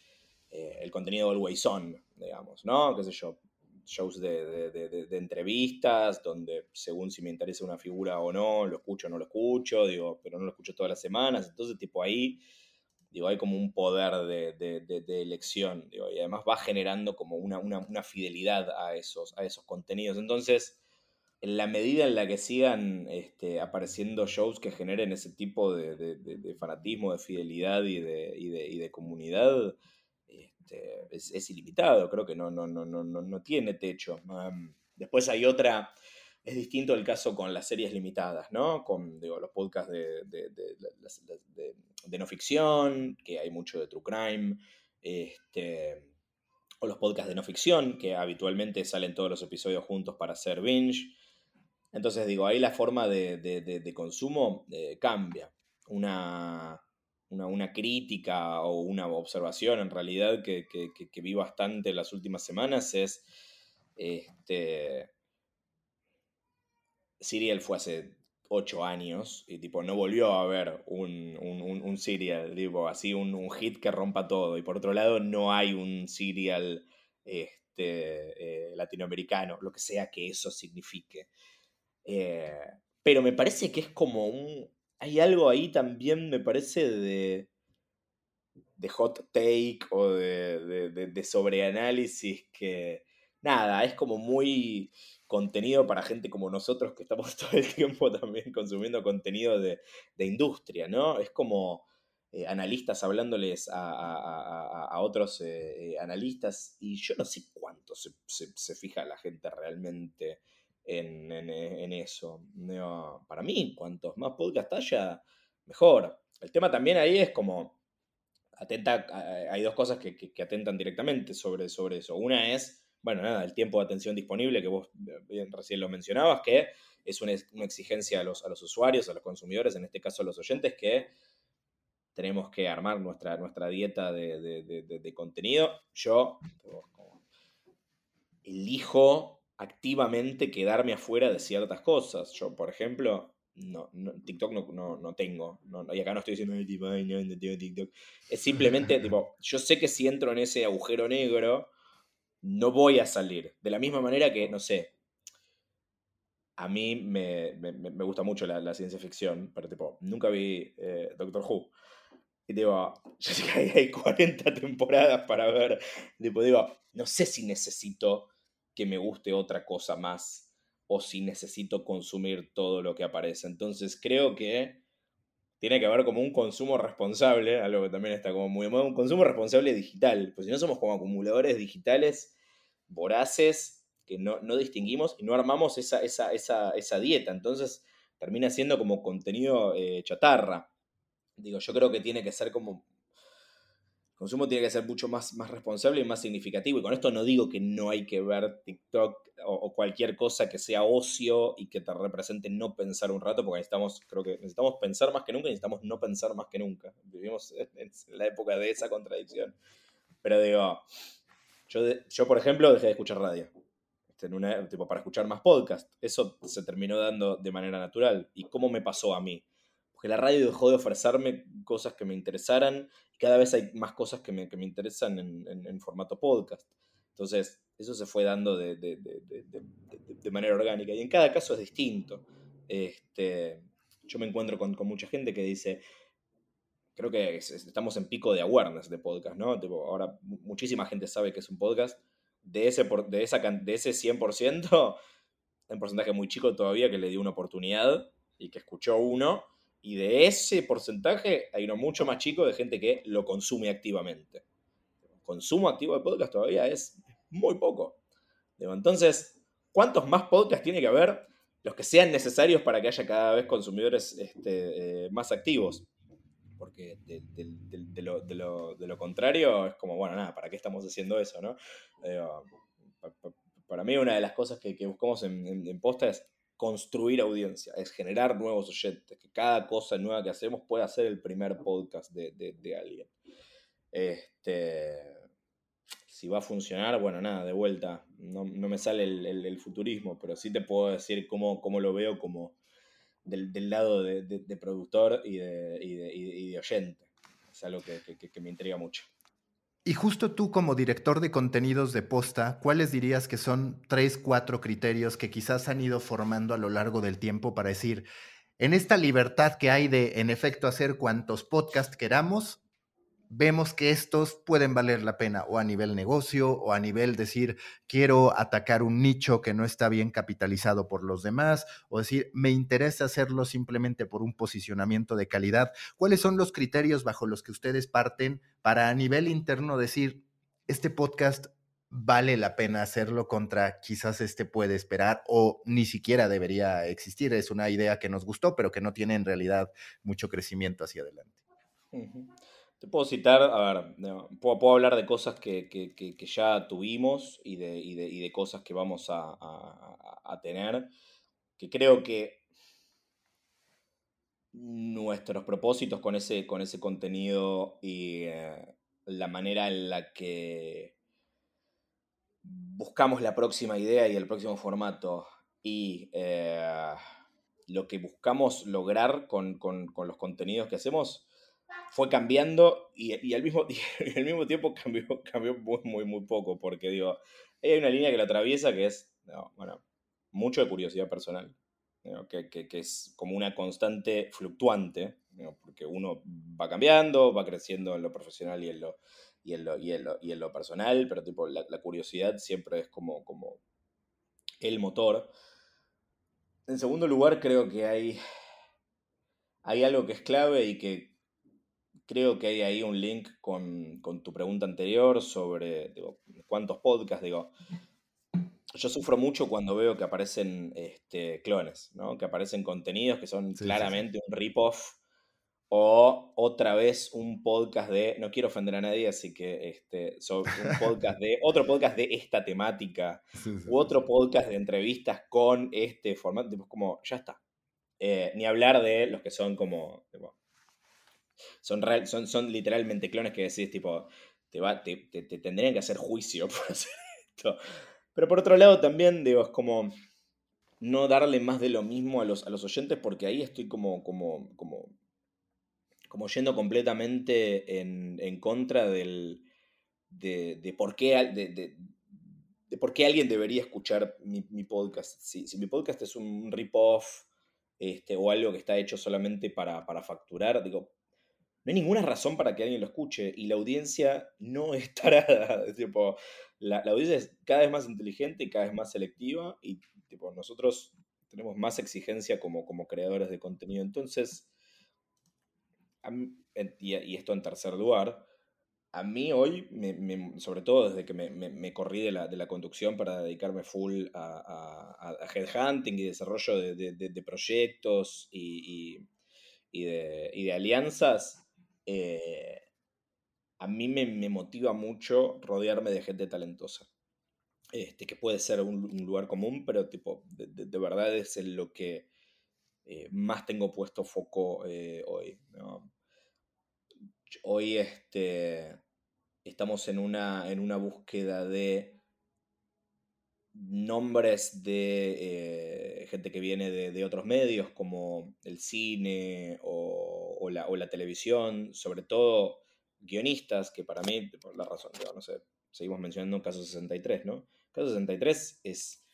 eh, el contenido Always On, digamos, ¿no? ¿Qué sé yo? Shows de, entrevistas, donde según si me interesa una figura o no, lo escucho o no lo escucho, digo, pero no lo escucho todas las semanas. Entonces, tipo ahí Digo, hay como un poder de, elección, y además va generando como una, fidelidad a esos, a esos contenidos. Entonces, en la medida en la que sigan este, apareciendo shows que generen ese tipo de, fanatismo, de fidelidad y de, comunidad, este, es, ilimitado, creo que no, no, no, no, no tiene techo. después hay otra, es distinto el caso con las series limitadas, ¿no? Con los podcasts de, de no ficción, que hay mucho de true crime, este, o los podcasts de no ficción, que habitualmente salen todos los episodios juntos para hacer binge. Entonces digo, ahí la forma de, consumo eh, cambia. Una, una, crítica o una observación en realidad que, vi bastante las últimas semanas es, este, Serial fue hace ocho años y tipo no volvió a haber un, un, serial, tipo así un, hit que rompa todo. Y por otro lado no hay un serial este, eh, latinoamericano, lo que sea que eso signifique. Eh, pero me parece que es como un... Hay algo ahí también, me parece, de, de hot take o de, de, de sobreanálisis que... Nada, es como muy contenido para gente como nosotros que estamos [LAUGHS] todo el tiempo también consumiendo contenido de, industria, ¿no? Es como eh, analistas hablándoles a, otros eh, analistas y yo no sé cuánto se, fija la gente realmente en, eso. para mí, cuantos más podcast haya, mejor. El tema también ahí es como, atenta, hay dos cosas que, atentan directamente sobre, sobre eso. Una es bueno, nada, el tiempo de atención disponible, que vos bien recién lo mencionabas, que es una, exigencia a los, a los, usuarios, a los consumidores, en este caso a los oyentes, que tenemos que armar nuestra, nuestra dieta de, contenido. Yo elijo activamente quedarme afuera de ciertas cosas. Yo, por ejemplo, no, TikTok no, tengo. y acá no estoy diciendo, no, tengo TikTok. Es simplemente, tipo, yo sé que si entro en ese agujero negro, no voy a salir. De la misma manera que, no sé, a mí me, gusta mucho la, ciencia ficción, pero tipo, nunca vi eh, Doctor Who. Y digo, [LAUGHS] yo sé que hay 40 temporadas para ver. Tipo, digo, no sé si necesito que me guste otra cosa más o si necesito consumir todo lo que aparece. Entonces creo que tiene que haber como un consumo responsable, algo que también está como muy de moda, un consumo responsable digital. Pues si no somos como acumuladores digitales voraces que no, distinguimos y no armamos esa, esa, dieta. Entonces termina siendo como contenido eh, chatarra. Digo, yo creo que tiene que ser como... Consumo tiene que ser mucho más, más responsable y más significativo. Y con esto no digo que no hay que ver TikTok o, cualquier cosa que sea ocio y que te represente no pensar un rato, porque necesitamos, creo que necesitamos pensar más que nunca y necesitamos no pensar más que nunca. Vivimos [LAUGHS] en la época de esa contradicción. Pero digo, yo, por ejemplo, dejé de escuchar radio. Este, en tipo, para escuchar más podcast. Eso se terminó dando de manera natural. ¿Y cómo me pasó a mí? Porque la radio dejó de ofrecerme cosas que me interesaran cada vez hay más cosas que me, interesan en, formato podcast. Entonces, eso se fue dando de, manera orgánica y en cada caso es distinto. Este, yo me encuentro con, mucha gente que dice, creo que estamos en pico de awareness de podcast, ¿no? ahora muchísima gente sabe que es un podcast. De ese, de esa, de ese 100%, un porcentaje muy chico todavía que le dio una oportunidad y que escuchó uno. Y de ese porcentaje hay uno mucho más chico de gente que lo consume activamente. Consumo activo de podcast todavía es muy poco. Entonces, ¿cuántos más podcasts tiene que haber? Los que sean necesarios para que haya cada vez consumidores este, eh, más activos porque de, lo, contrario es como, bueno, nada, ¿para qué estamos haciendo eso, no? para mí una de las cosas que, buscamos en, Posta es construir audiencia, es generar nuevos oyentes, que cada cosa nueva que hacemos pueda ser el primer podcast de, alguien. Este, si va a funcionar, bueno, nada, de vuelta, no, me sale el, futurismo, pero sí te puedo decir cómo, cómo lo veo como del, lado de, productor y de, oyente. Es algo que, me intriga mucho. Y justo tú como director de contenidos de posta, ¿cuáles dirías que son tres, cuatro criterios que quizás han ido formando a lo largo del tiempo para decir, en esta libertad que hay de, en efecto, hacer cuantos podcasts queramos, vemos que estos pueden valer la pena o a nivel negocio o a nivel decir, quiero atacar un nicho que no está bien capitalizado por los demás o decir, me interesa hacerlo simplemente por un posicionamiento de calidad. ¿Cuáles son los criterios bajo los que ustedes parten para a nivel interno decir, este podcast vale la pena hacerlo contra quizás este puede esperar o ni siquiera debería existir? Es una idea que nos gustó, pero que no tiene en realidad mucho crecimiento hacia adelante. Te puedo citar, a ver, puedo, hablar de cosas que, ya tuvimos y de, cosas que vamos a, tener, que creo que nuestros propósitos con ese, con ese contenido y eh, la manera en la que buscamos la próxima idea y el próximo formato y eh, lo que buscamos lograr con, con los contenidos que hacemos, fue cambiando y, al, mismo, [LAUGHS] mismo tiempo cambió, cambió muy, muy, muy poco, porque digo, hay una línea que lo atraviesa que es, bueno, mucho de curiosidad personal, que, que, es como una constante fluctuante, porque uno va cambiando, va creciendo en lo profesional y en lo, y en lo, y en lo, y en lo personal, pero tipo, la, la, curiosidad siempre es como, como el motor. En segundo lugar, creo que hay, hay algo que es clave y que creo que hay ahí un link con, tu pregunta anterior sobre cuántos podcasts. Digo, yo sufro mucho cuando veo que aparecen este, clones, ¿no? que aparecen contenidos que son claramente un rip-off o otra vez un podcast de, no quiero ofender a nadie, así que este, sobre un podcast de, otro podcast de esta temática, [LAUGHS] u otro podcast de entrevistas con este formato, como, ya está. Eh, ni hablar de los que son como, son, son, son literalmente clones que decís, tipo, te, va, te, te, tendrían que hacer juicio [LAUGHS] por hacer esto. Pero por otro lado también, digo, es como no darle más de lo mismo a los, a los oyentes porque ahí estoy como, como, como, como yendo completamente en, en contra del, de, de por qué... De, de, por qué alguien debería escuchar mi, mi podcast. Si, si, mi podcast es un rip-off este, o algo que está hecho solamente para, para facturar, digo, no hay ninguna razón para que alguien lo escuche y la audiencia no [LAUGHS] es tarada. tipo, la, audiencia es cada vez más inteligente y cada vez más selectiva y tipo, nosotros tenemos más exigencia como, como creadores de contenido. Entonces, y, esto en tercer lugar, a mí hoy, sobre todo desde que me, corrí de la, de la, conducción para dedicarme full a, a, headhunting y desarrollo de, proyectos y, y, de, alianzas, eh, a mí me, motiva mucho rodearme de gente talentosa. Este, que puede ser un, lugar común, pero tipo, de, verdad es en lo que eh, más tengo puesto foco eh, hoy. Hoy este, estamos en una, en una búsqueda de nombres de gente que viene de, otros medios como el cine o o la, televisión, sobre todo guionistas, que para mí, por la razón, no sé, seguimos mencionando Caso 63, ¿no? Caso 63 es,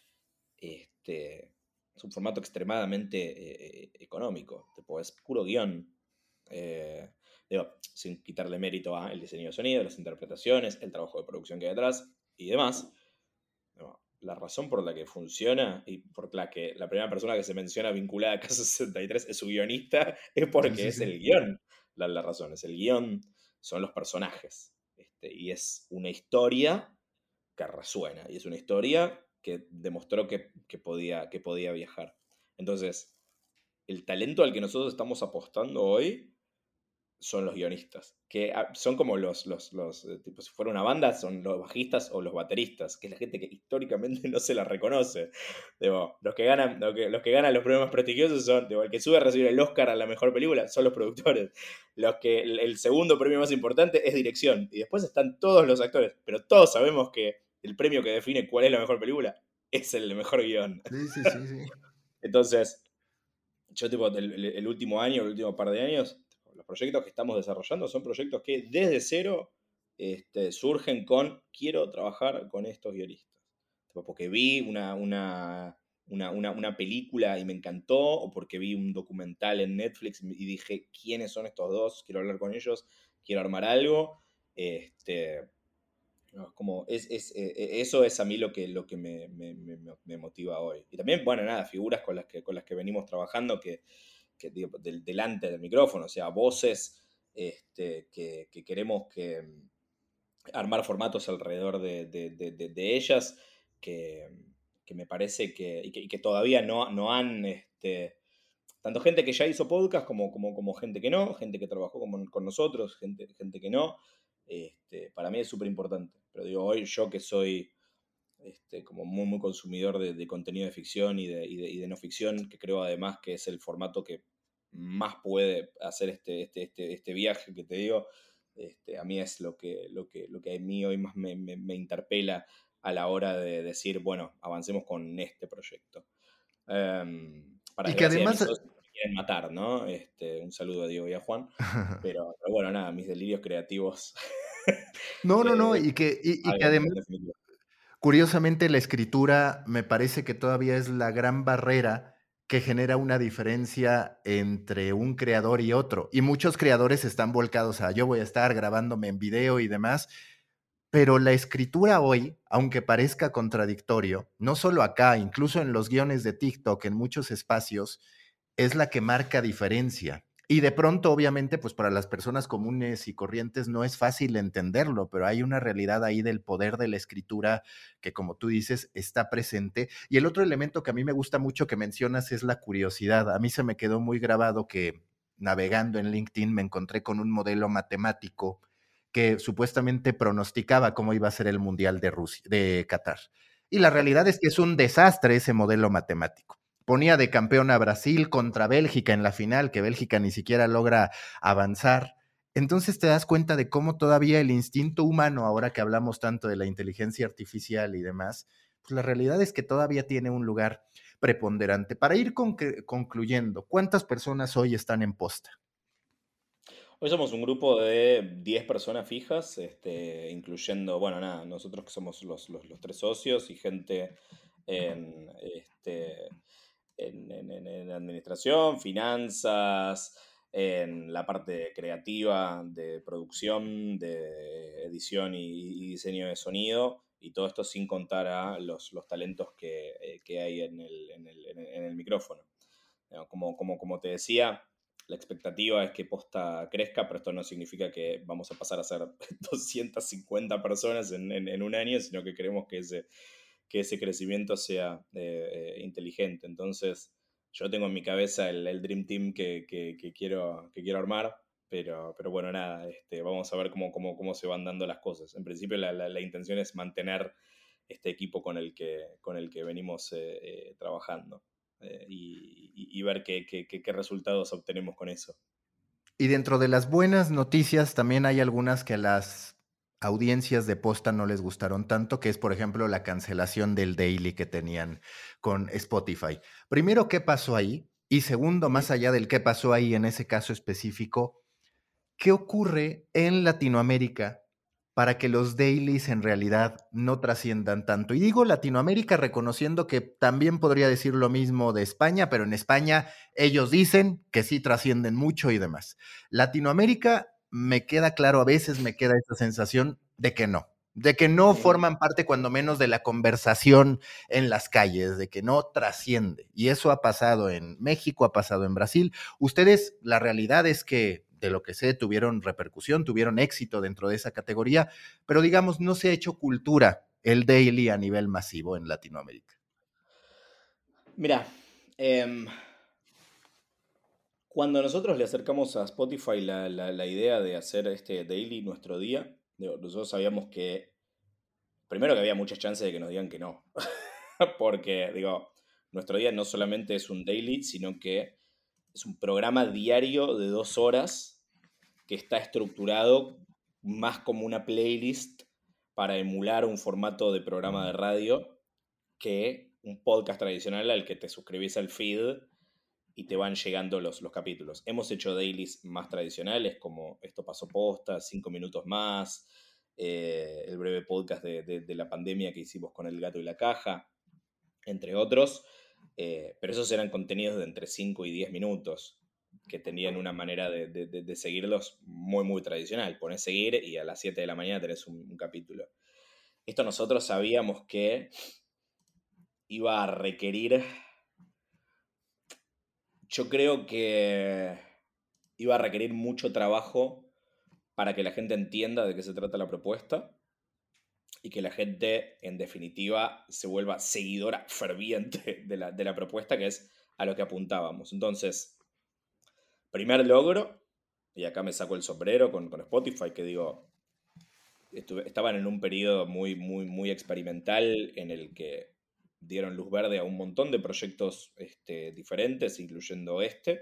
este, es un formato extremadamente eh, económico, tipo, es puro guion. Eh, sin quitarle mérito al diseño de sonido, las interpretaciones, el trabajo de producción que hay detrás y demás. La razón por la que funciona y por la que la primera persona que se menciona vinculada a Casa 63 es su guionista [LAUGHS] es porque es el guion. La, la, razón es el guion, son los personajes. Este, y es una historia que resuena. Y es una historia que demostró que, podía, que podía viajar. Entonces, el talento al que nosotros estamos apostando hoy son los guionistas, que ah, son como los, los, los eh, tipo, si fuera una banda, son los bajistas o los bateristas, que es la gente que históricamente [LAUGHS] no se la reconoce. los, que ganan, los, que, los que ganan los premios prestigiosos son, el que sube a recibir el Oscar a la mejor película son los productores. Los que, el, segundo premio más importante es dirección, y después están todos los actores, pero todos sabemos que el premio que define cuál es la mejor película es el mejor guion. Sí, sí, sí, [LAUGHS] Entonces, yo tipo, el último año, el último par de años, proyectos que estamos desarrollando son proyectos que desde cero este, surgen con quiero trabajar con estos guionistas. Porque vi una, una, una, película y me encantó, o porque vi un documental en Netflix y dije, ¿quiénes son estos dos? Quiero hablar con ellos, quiero armar algo. Este, como es, es, e, e, eso es a mí lo que, lo que me, me, me, motiva hoy. Y también, bueno, nada, figuras con las que, con las que venimos trabajando que, delante del micrófono, o sea, voces este, que, queremos que mm, armar formatos alrededor de, ellas, que, me parece que, y que, todavía no, no han, este, tanto gente que ya hizo podcast como, como, gente que no, gente que trabajó con, nosotros, gente, gente que no, este, para mí es súper importante. Pero digo, hoy yo que soy como muy, muy consumidor de, contenido de ficción y de, no ficción, que creo además que es el formato que más puede hacer este, este, este, este viaje que te digo, este, a mí es lo que, lo, que, lo que a mí hoy más me, me, interpela a la hora de decir, bueno, avancemos con este proyecto. Um, para y que además... quieren matar, ¿no? Este, un saludo a Diego y a Juan. [LAUGHS] Pero, bueno, nada, mis delirios creativos. [LAUGHS] no, no, no, [LAUGHS] y que, y que además... Curiosamente, la escritura me parece que todavía es la gran barrera que genera una diferencia entre un creador y otro. Y muchos creadores están volcados a yo voy a estar grabándome en video y demás, pero la escritura hoy, aunque parezca contradictorio, no solo acá, incluso en los guiones de TikTok, en muchos espacios, es la que marca diferencia. Y de pronto, obviamente, pues para las personas comunes y corrientes no es fácil entenderlo, pero hay una realidad ahí del poder de la escritura que, como tú dices, está presente. Y el otro elemento que a mí me gusta mucho que mencionas es la curiosidad. A mí se me quedó muy grabado que navegando en LinkedIn me encontré con un modelo matemático que supuestamente pronosticaba cómo iba a ser el Mundial de, Rusia, de Qatar. Y la realidad es que es un desastre ese modelo matemático ponía de campeón a Brasil contra Bélgica en la final, que Bélgica ni siquiera logra avanzar. Entonces te das cuenta de cómo todavía el instinto humano, ahora que hablamos tanto de la inteligencia artificial y demás, pues la realidad es que todavía tiene un lugar preponderante. Para ir concluyendo, ¿cuántas personas hoy están en posta? Hoy somos un grupo de 10 personas fijas, este, incluyendo, bueno, nada, nosotros que somos los, los tres socios y gente en, este, en, administración, finanzas, en la parte creativa de producción, de edición y, diseño de sonido, y todo esto sin contar a los, talentos que, eh, hay en el, micrófono. Como, como, como te decía, la expectativa es que Posta crezca, pero esto no significa que vamos a pasar a ser [LAUGHS] 250 personas en, en un año, sino que queremos que ese que ese crecimiento sea eh, eh, inteligente. Entonces, yo tengo en mi cabeza el, Dream Team que, quiero, que quiero armar, pero, pero bueno, nada, este, vamos a ver cómo, cómo, cómo, se van dando las cosas. En principio, la, intención es mantener este equipo con el que, con el que venimos eh, trabajando y, y, ver qué, qué, qué resultados obtenemos con eso. Y dentro de las buenas noticias, también hay algunas que las audiencias de posta no les gustaron tanto, que es, por ejemplo, la cancelación del daily que tenían con Spotify. Primero, ¿qué pasó ahí? Y segundo, más allá del qué pasó ahí en ese caso específico, ¿qué ocurre en Latinoamérica para que los dailies en realidad no trasciendan tanto? Y digo Latinoamérica reconociendo que también podría decir lo mismo de España, pero en España ellos dicen que sí trascienden mucho y demás. Latinoamérica me queda claro, a veces me queda esa sensación de que no, de que no forman parte cuando menos de la conversación en las calles, de que no trasciende. Y eso ha pasado en México, ha pasado en Brasil. Ustedes, la realidad es que de lo que sé, tuvieron repercusión, tuvieron éxito dentro de esa categoría, pero digamos, no se ha hecho cultura el daily a nivel masivo en Latinoamérica. Mira, em, cuando nosotros le acercamos a Spotify la, idea de hacer este daily nuestro día, nosotros sabíamos que, primero que había muchas chances de que nos digan que no, [LAUGHS] porque, digo, nuestro día no solamente es un daily, sino que es un programa diario de dos horas que está estructurado más como una playlist para emular un formato de programa de radio que un podcast tradicional al que te suscribís al feed y te van llegando los, los capítulos. Hemos hecho dailies más tradicionales, como Esto pasó posta, Cinco minutos más, eh, el breve podcast de, la pandemia que hicimos con El gato y la caja, entre otros. Eh, pero esos eran contenidos de entre 5 y 10 minutos, que tenían una manera de, seguirlos muy, muy tradicional. Pones seguir y a las 7 de la mañana tenés un capítulo. Esto nosotros sabíamos que iba a requerir yo creo que iba a requerir mucho trabajo para que la gente entienda de qué se trata la propuesta y que la gente, en definitiva, se vuelva seguidora ferviente de la, propuesta, que es a lo que apuntábamos. Entonces, primer logro, y acá me saco el sombrero con, con Spotify, que digo, estaban en un periodo muy, muy, muy experimental en el que dieron luz verde a un montón de proyectos este, diferentes, incluyendo este.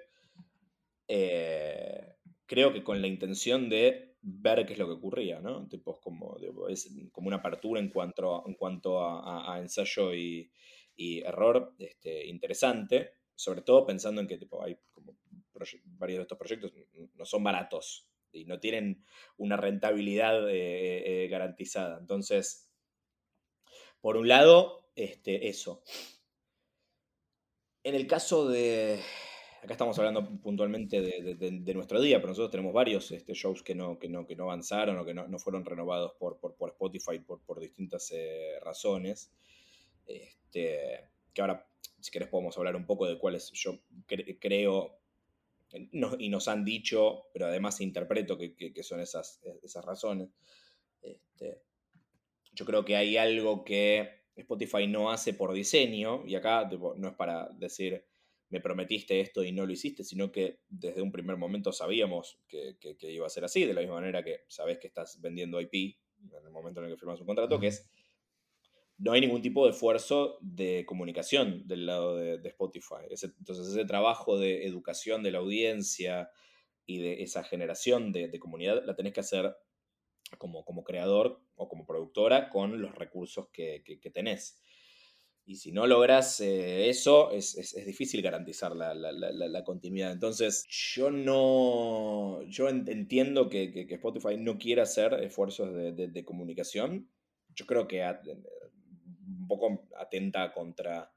Eh, creo que con la intención de ver qué es lo que ocurría, ¿no? Tipo, como, es como una apertura en cuanto, en cuanto a, ensayo y, error este, interesante, sobre todo pensando en que tipo, hay como varios de estos proyectos no son baratos y no tienen una rentabilidad eh, eh, garantizada. Entonces, por un lado, este, eso. En el caso de. Acá estamos hablando puntualmente de, nuestro día, pero nosotros tenemos varios este, shows que no, que, no, que no avanzaron o que no, fueron renovados por, por, Spotify por, por distintas eh, razones. Este, que ahora, si querés, podemos hablar un poco de cuáles yo creo y nos han dicho, pero además interpreto que, son esas, esas razones. Este, yo creo que hay algo que Spotify no hace por diseño, y acá no es para decir me prometiste esto y no lo hiciste, sino que desde un primer momento sabíamos que, iba a ser así, de la misma manera que sabes que estás vendiendo IP en el momento en el que firmas un contrato, que es no hay ningún tipo de esfuerzo de comunicación del lado de, Spotify. entonces ese trabajo de educación de la audiencia y de esa generación de, de comunidad la tenés que hacer como, como creador o como productora con los recursos que, tenés. Y si no logras eh, eso, es, difícil garantizar la, continuidad. Entonces, yo no. Yo entiendo que, Spotify no quiere hacer esfuerzos de, comunicación. Yo creo que un poco atenta contra,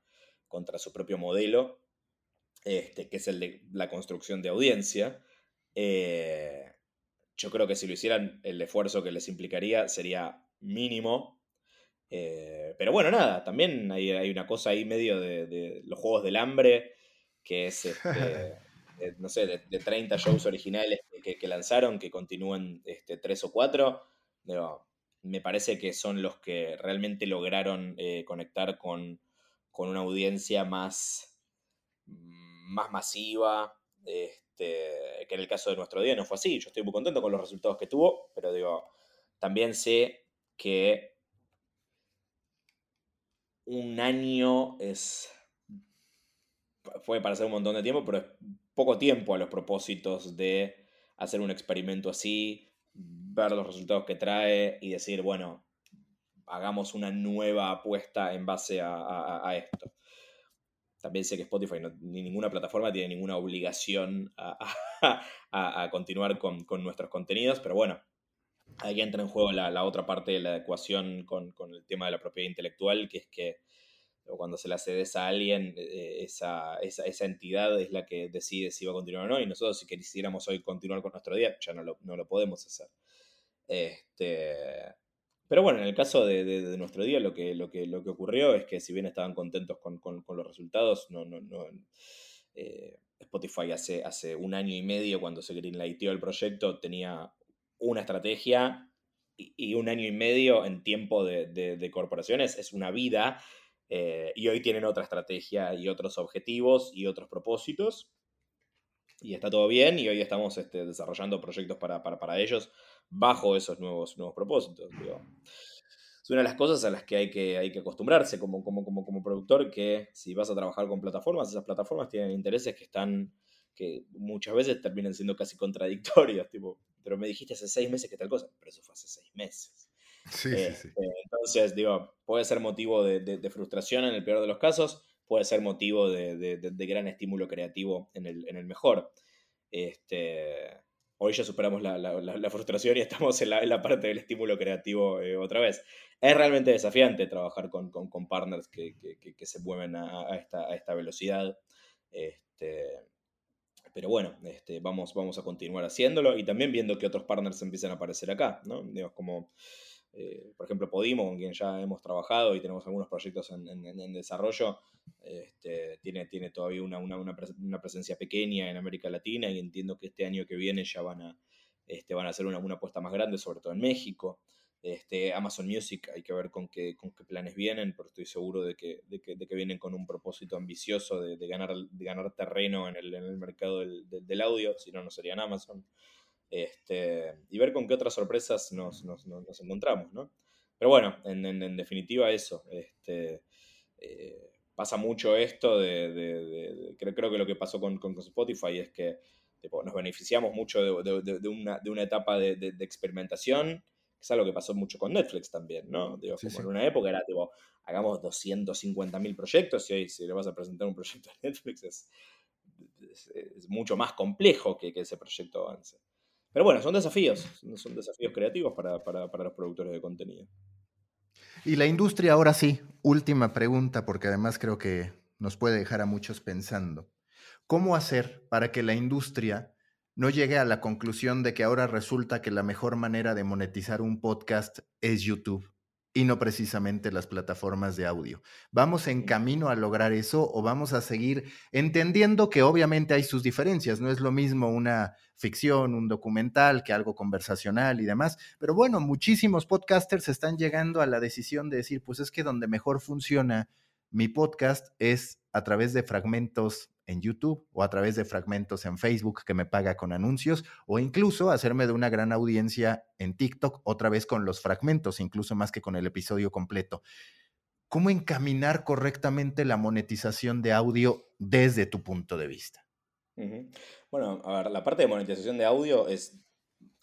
contra su propio modelo, este, que es el de la construcción de audiencia. Eh, yo creo que si lo hicieran, el esfuerzo que les implicaría sería mínimo. Eh, pero bueno, nada, también hay, una cosa ahí medio de, los Juegos del Hambre, que es, este, [LAUGHS] no sé, de, 30 shows originales que, lanzaron, que continúan este, 3 o 4. me parece que son los que realmente lograron eh, conectar con, una audiencia más, más masiva. Este, que en el caso de nuestro día no fue así. Yo estoy muy contento con los resultados que tuvo, pero digo, también sé que un año es. Fue para hacer un montón de tiempo, pero es poco tiempo a los propósitos de hacer un experimento así, ver los resultados que trae y decir, bueno, hagamos una nueva apuesta en base a esto. También sé que Spotify ni ninguna plataforma tiene ninguna obligación a, continuar con, nuestros contenidos, pero bueno, ahí entra en juego la, otra parte de la ecuación con, el tema de la propiedad intelectual, que es que cuando se la cedes a alguien, eh, esa, esa, entidad es la que decide si va a continuar o no, y nosotros si quisiéramos hoy continuar con nuestro día, ya no lo, no lo podemos hacer. Este, pero bueno, en el caso de, nuestro día, lo que, lo, que, lo que ocurrió es que si bien estaban contentos con, los resultados, no, no, no eh, Spotify hace, hace un año y medio, cuando se greenlightó el proyecto, tenía una estrategia y, un año y medio en tiempo de, corporaciones es una vida. Eh, y hoy tienen otra estrategia y otros objetivos y otros propósitos. Y está todo bien y hoy estamos este, desarrollando proyectos para, para, ellos bajo esos nuevos, nuevos propósitos. Es una de las cosas a las que hay que, hay que acostumbrarse como, como, como, como productor, que si vas a trabajar con plataformas, esas plataformas tienen intereses que están que muchas veces terminan siendo casi contradictorios, tipo, pero me dijiste hace seis meses que tal cosa, pero eso fue hace seis meses. Sí, sí, sí. Este, entonces, digo, puede ser motivo de, frustración en el peor de los casos, puede ser motivo de, gran estímulo creativo en el, mejor. Este, hoy ya superamos la, frustración y estamos en la, parte del estímulo creativo eh, otra vez. Es realmente desafiante trabajar con, partners que, se mueven a, esta, velocidad. Este, pero bueno, este, vamos, a continuar haciéndolo y también viendo que otros partners empiezan a aparecer acá, como, eh, por ejemplo, Podimo, con quien ya hemos trabajado y tenemos algunos proyectos en, desarrollo, este, tiene, tiene todavía una, una, presencia pequeña en América Latina y entiendo que este año que viene ya van a, este, van a hacer una, una apuesta más grande, sobre todo en México. Este, Amazon Music, hay que ver con qué, con qué planes vienen, pero estoy seguro de que, de que, de que vienen con un propósito ambicioso de, de, ganar, de ganar terreno en el, en el mercado del, del, audio, si no, no serían Amazon. Este, y ver con qué otras sorpresas nos, nos, nos encontramos, ¿no? Pero bueno, en, en, definitiva eso. Este, eh, pasa mucho esto de, creo, creo, que lo que pasó con, con Spotify es que nos beneficiamos mucho de, una, de una etapa de, experimentación es algo que pasó mucho con Netflix también, ¿no? Digo, como en una época era tipo, hagamos 250 mil proyectos y hoy si le vas a presentar un proyecto a Netflix es, es, mucho más complejo que, que, ese proyecto avance. Pero bueno, son desafíos, son desafíos creativos para, para, para los productores de contenido. Y la industria, ahora sí, última pregunta, porque además creo que nos puede dejar a muchos pensando. ¿Cómo hacer para que la industria no llegue a la conclusión de que ahora resulta que la mejor manera de monetizar un podcast es YouTube y no precisamente las plataformas de audio. ¿Vamos en camino a lograr eso o vamos a seguir entendiendo que obviamente hay sus diferencias? No es lo mismo una ficción, un documental que algo conversacional y demás. Pero bueno, muchísimos podcasters están llegando a la decisión de decir, pues es que donde mejor funciona mi podcast es a través de fragmentos en YouTube o a través de fragmentos en Facebook que me paga con anuncios o incluso hacerme de una gran audiencia en TikTok otra vez con los fragmentos, incluso más que con el episodio completo. ¿Cómo encaminar correctamente la monetización de audio desde tu punto de vista? Bueno, a ver, la parte de monetización de audio es,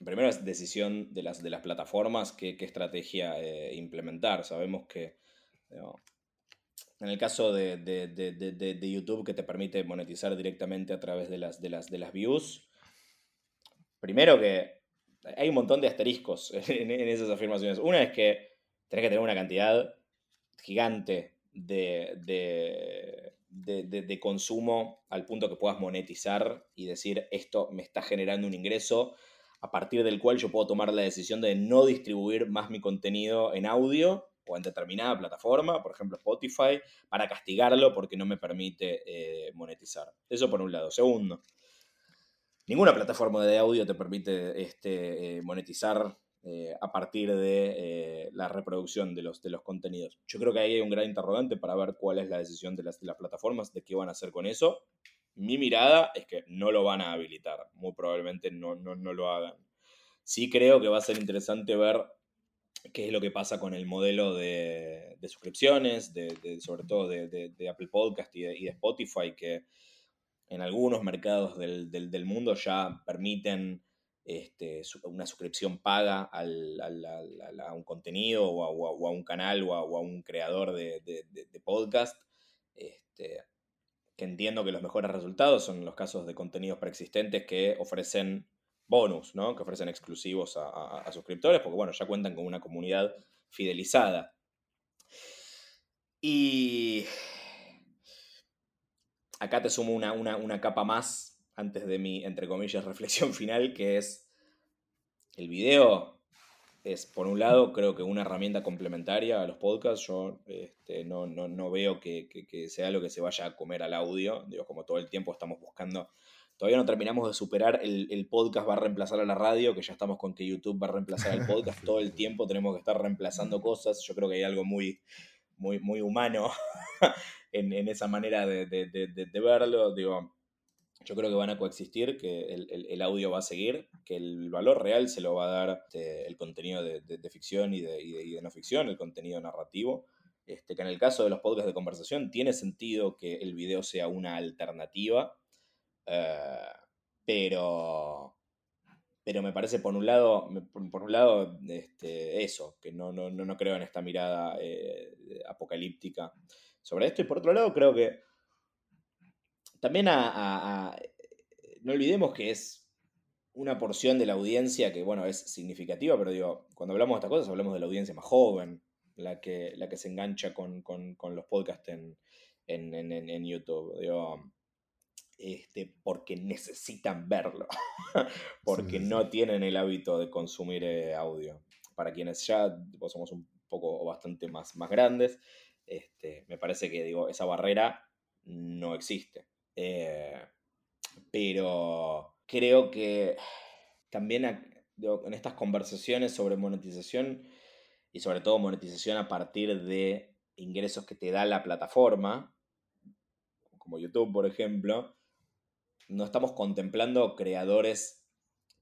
primero es decisión de las, de las plataformas qué, estrategia eh, implementar. Sabemos que en el caso de, YouTube, que te permite monetizar directamente a través de las, de, las, de las views, primero que hay un montón de asteriscos [LAUGHS] en, esas afirmaciones. Una es que tenés que tener una cantidad gigante de, de, consumo al punto que puedas monetizar y decir esto me está generando un ingreso a partir del cual yo puedo tomar la decisión de no distribuir más mi contenido en audio o en determinada plataforma, por ejemplo Spotify, para castigarlo porque no me permite eh, monetizar. Eso por un lado. Segundo, ninguna plataforma de audio te permite este, eh, monetizar eh, a partir de la reproducción de los, contenidos. Yo creo que ahí hay un gran interrogante para ver cuál es la decisión de las, plataformas, de qué van a hacer con eso. Mi mirada es que no lo van a habilitar, muy probablemente no lo hagan. Sí creo que va a ser interesante ver qué es lo que pasa con el modelo de, suscripciones, de, sobre todo de, Apple Podcast y, de, Spotify, que en algunos mercados del, mundo ya permiten este, una suscripción paga a un contenido o a, un canal o a, un creador de, podcast. Este, que entiendo que los mejores resultados son los casos de contenidos preexistentes que ofrecen bonus, ¿no? Que ofrecen exclusivos a, suscriptores, porque bueno, ya cuentan con una comunidad fidelizada. Y acá te sumo una, una, capa más antes de mi, entre comillas, [LAUGHS] reflexión final, que es el video es, por un lado, creo que una herramienta complementaria a los podcasts. Yo este, no, no, veo que, sea lo que se vaya a comer al audio. Digo, como todo el tiempo estamos buscando. Todavía no terminamos de superar el, podcast va a reemplazar a la radio, que ya estamos con que YouTube va a reemplazar al podcast. todo el tiempo tenemos que estar reemplazando cosas. Yo creo que hay algo muy, muy, muy humano [LAUGHS] en, esa manera de, de, verlo. Digo, yo creo que van a coexistir, que el, audio va a seguir, que el valor real se lo va a dar este, el contenido de, ficción y de, no ficción, el contenido narrativo. Este, que en el caso de los podcasts de conversación tiene sentido que el video sea una alternativa, eh, pero, pero me parece por un lado, por un lado este, eso, que no, no, no, creo en esta mirada eh, apocalíptica sobre esto, y por otro lado creo que también a, no olvidemos que es una porción de la audiencia que, bueno, es significativa, pero digo, cuando hablamos de estas cosas hablamos de la audiencia más joven, la que, la que se engancha con, los podcasts en, en, YouTube. Digo, este, porque necesitan verlo, [LAUGHS] porque no tienen el hábito de consumir eh, audio. Para quienes ya somos un poco o bastante más, más grandes, este, me parece que digo, esa barrera no existe. Eh, pero creo que también en estas conversaciones sobre monetización y sobre todo monetización a partir de ingresos que te da la plataforma, como YouTube por ejemplo, no estamos contemplando creadores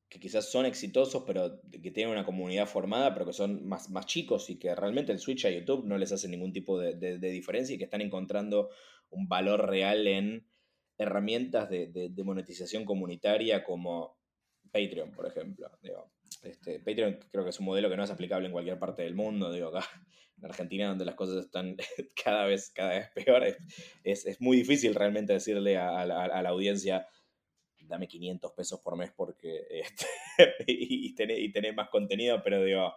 que quizás son exitosos, pero que tienen una comunidad formada, pero que son más, más chicos y que realmente el switch a YouTube no les hace ningún tipo de diferencia y que están encontrando un valor real en herramientas de, monetización comunitaria como Patreon, por ejemplo. este, Patreon creo que es un modelo que no es aplicable en cualquier parte del mundo. Digo, acá en Argentina, donde las cosas están [LAUGHS] cada vez, cada vez peores, es, muy difícil realmente decirle a, la, audiencia, dame 500 pesos por mes porque [LAUGHS] este, y, y, tener, más contenido, pero digo,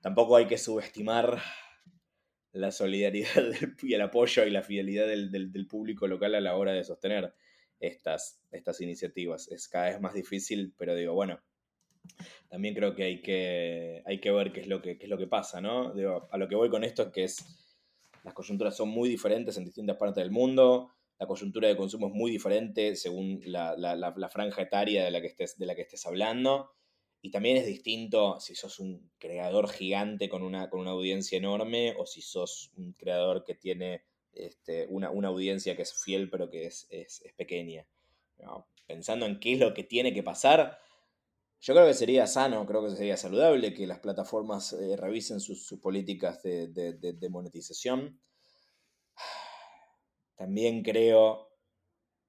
tampoco hay que subestimar la solidaridad [LAUGHS] y el apoyo y la fidelidad del, público local a la hora de sostener estas, estas iniciativas. Es cada vez más difícil, pero digo, bueno, también creo que hay que, hay que ver qué es lo que, es lo que pasa, ¿no? a lo que voy con esto es que es, las coyunturas son muy diferentes en distintas partes del mundo, la coyuntura de consumo es muy diferente según la, la franja etaria de la que estés, de la que estés hablando. Y también es distinto si sos un creador gigante con una, con una audiencia enorme o si sos un creador que tiene este, una, audiencia que es fiel pero que es, pequeña. Pensando en qué es lo que tiene que pasar, yo creo que sería sano, creo que sería saludable que las plataformas eh, revisen sus, políticas de, de monetización. También creo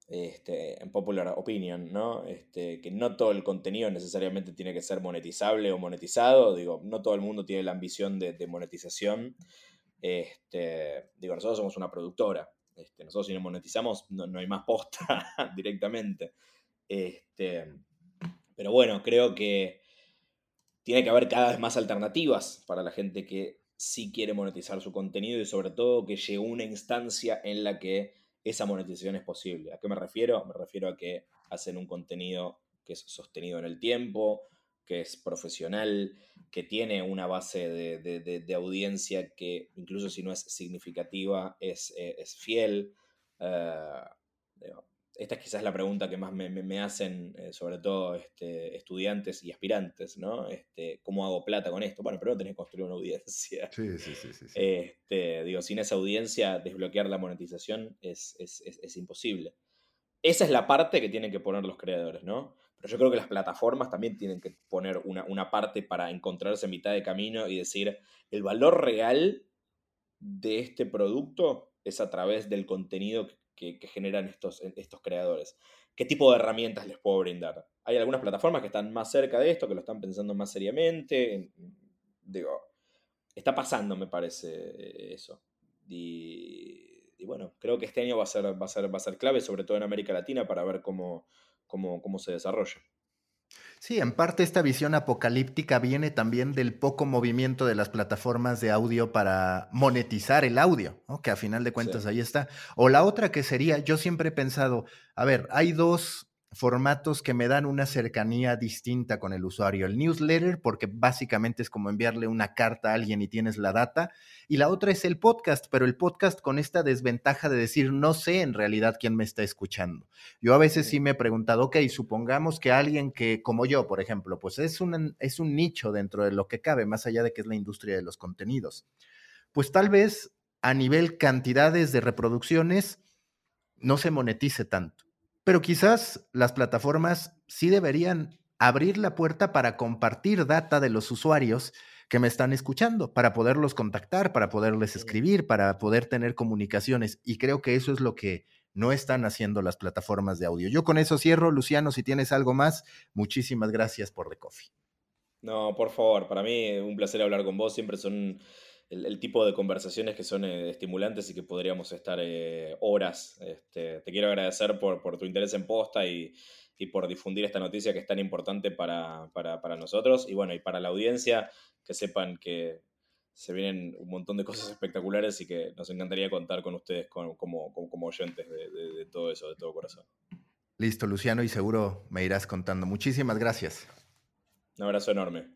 este, en popular opinion, ¿no? Este, que no todo el contenido necesariamente tiene que ser monetizable o monetizado, digo, no todo el mundo tiene la ambición de, monetización. Este, digo, nosotros somos una productora, este, nosotros si no monetizamos no, hay más posta [LAUGHS] directamente. Este, pero bueno, creo que tiene que haber cada vez más alternativas para la gente que sí quiere monetizar su contenido y sobre todo que llegue una instancia en la que esa monetización es posible. ¿A qué me refiero? Me refiero a que hacen un contenido que es sostenido en el tiempo, que es profesional, que tiene una base de, audiencia que incluso si no es significativa, es, eh, fiel. Eh, esta es quizás la pregunta que más me, hacen, eh, sobre todo este, estudiantes y aspirantes, ¿no? Este, ¿Cómo hago plata con esto? Bueno, primero tenés que construir una audiencia. Sí, sí, sí. sí, Este, digo, sin esa audiencia, desbloquear la monetización es, imposible. Esa es la parte que tienen que poner los creadores, ¿no? Pero yo creo que las plataformas también tienen que poner una, una parte para encontrarse en mitad de camino y decir, el valor real de este producto es a través del contenido que que, generan estos, estos creadores. ¿Qué tipo de herramientas les puedo brindar? Hay algunas plataformas que están más cerca de esto, que lo están pensando más seriamente. Digo, está pasando, me parece, eso. Y, bueno, creo que este año va a, ser, va, a ser, va a ser clave, sobre todo en América Latina, para ver cómo, cómo, cómo se desarrolla. Sí, en parte esta visión apocalíptica viene también del poco movimiento de las plataformas de audio para monetizar el audio, que a final de cuentas ahí está. O la otra que sería, yo siempre he pensado, a ver, hay dos formatos que me dan una cercanía distinta con el usuario. El newsletter, porque básicamente es como enviarle una carta a alguien y tienes la data. Y la otra es el podcast, pero el podcast con esta desventaja de decir, no sé en realidad quién me está escuchando. Yo a veces sí me he preguntado, ok, supongamos que alguien que, como yo, por ejemplo, pues es un, es un nicho dentro de lo que cabe, más allá de que es la industria de los contenidos. Pues tal vez a nivel cantidades de reproducciones no se monetice tanto pero quizás las plataformas sí deberían abrir la puerta para compartir data de los usuarios que me están escuchando, para poderlos contactar, para poderles escribir, para poder tener comunicaciones. Y creo que eso es lo que no están haciendo las plataformas de audio. Yo con eso cierro. Luciano, si tienes algo más, muchísimas gracias por The Coffee. No, por favor, para mí un placer hablar con vos. Siempre son el, tipo de conversaciones que son eh, estimulantes y que podríamos estar eh, horas. Este, te quiero agradecer por, tu interés en posta y, por difundir esta noticia que es tan importante para, nosotros y bueno, y para la audiencia, que sepan que se vienen un montón de cosas espectaculares y que nos encantaría contar con ustedes como, como, oyentes de todo eso, de todo corazón. Listo, Luciano, y seguro me irás contando. Muchísimas gracias. Un abrazo enorme.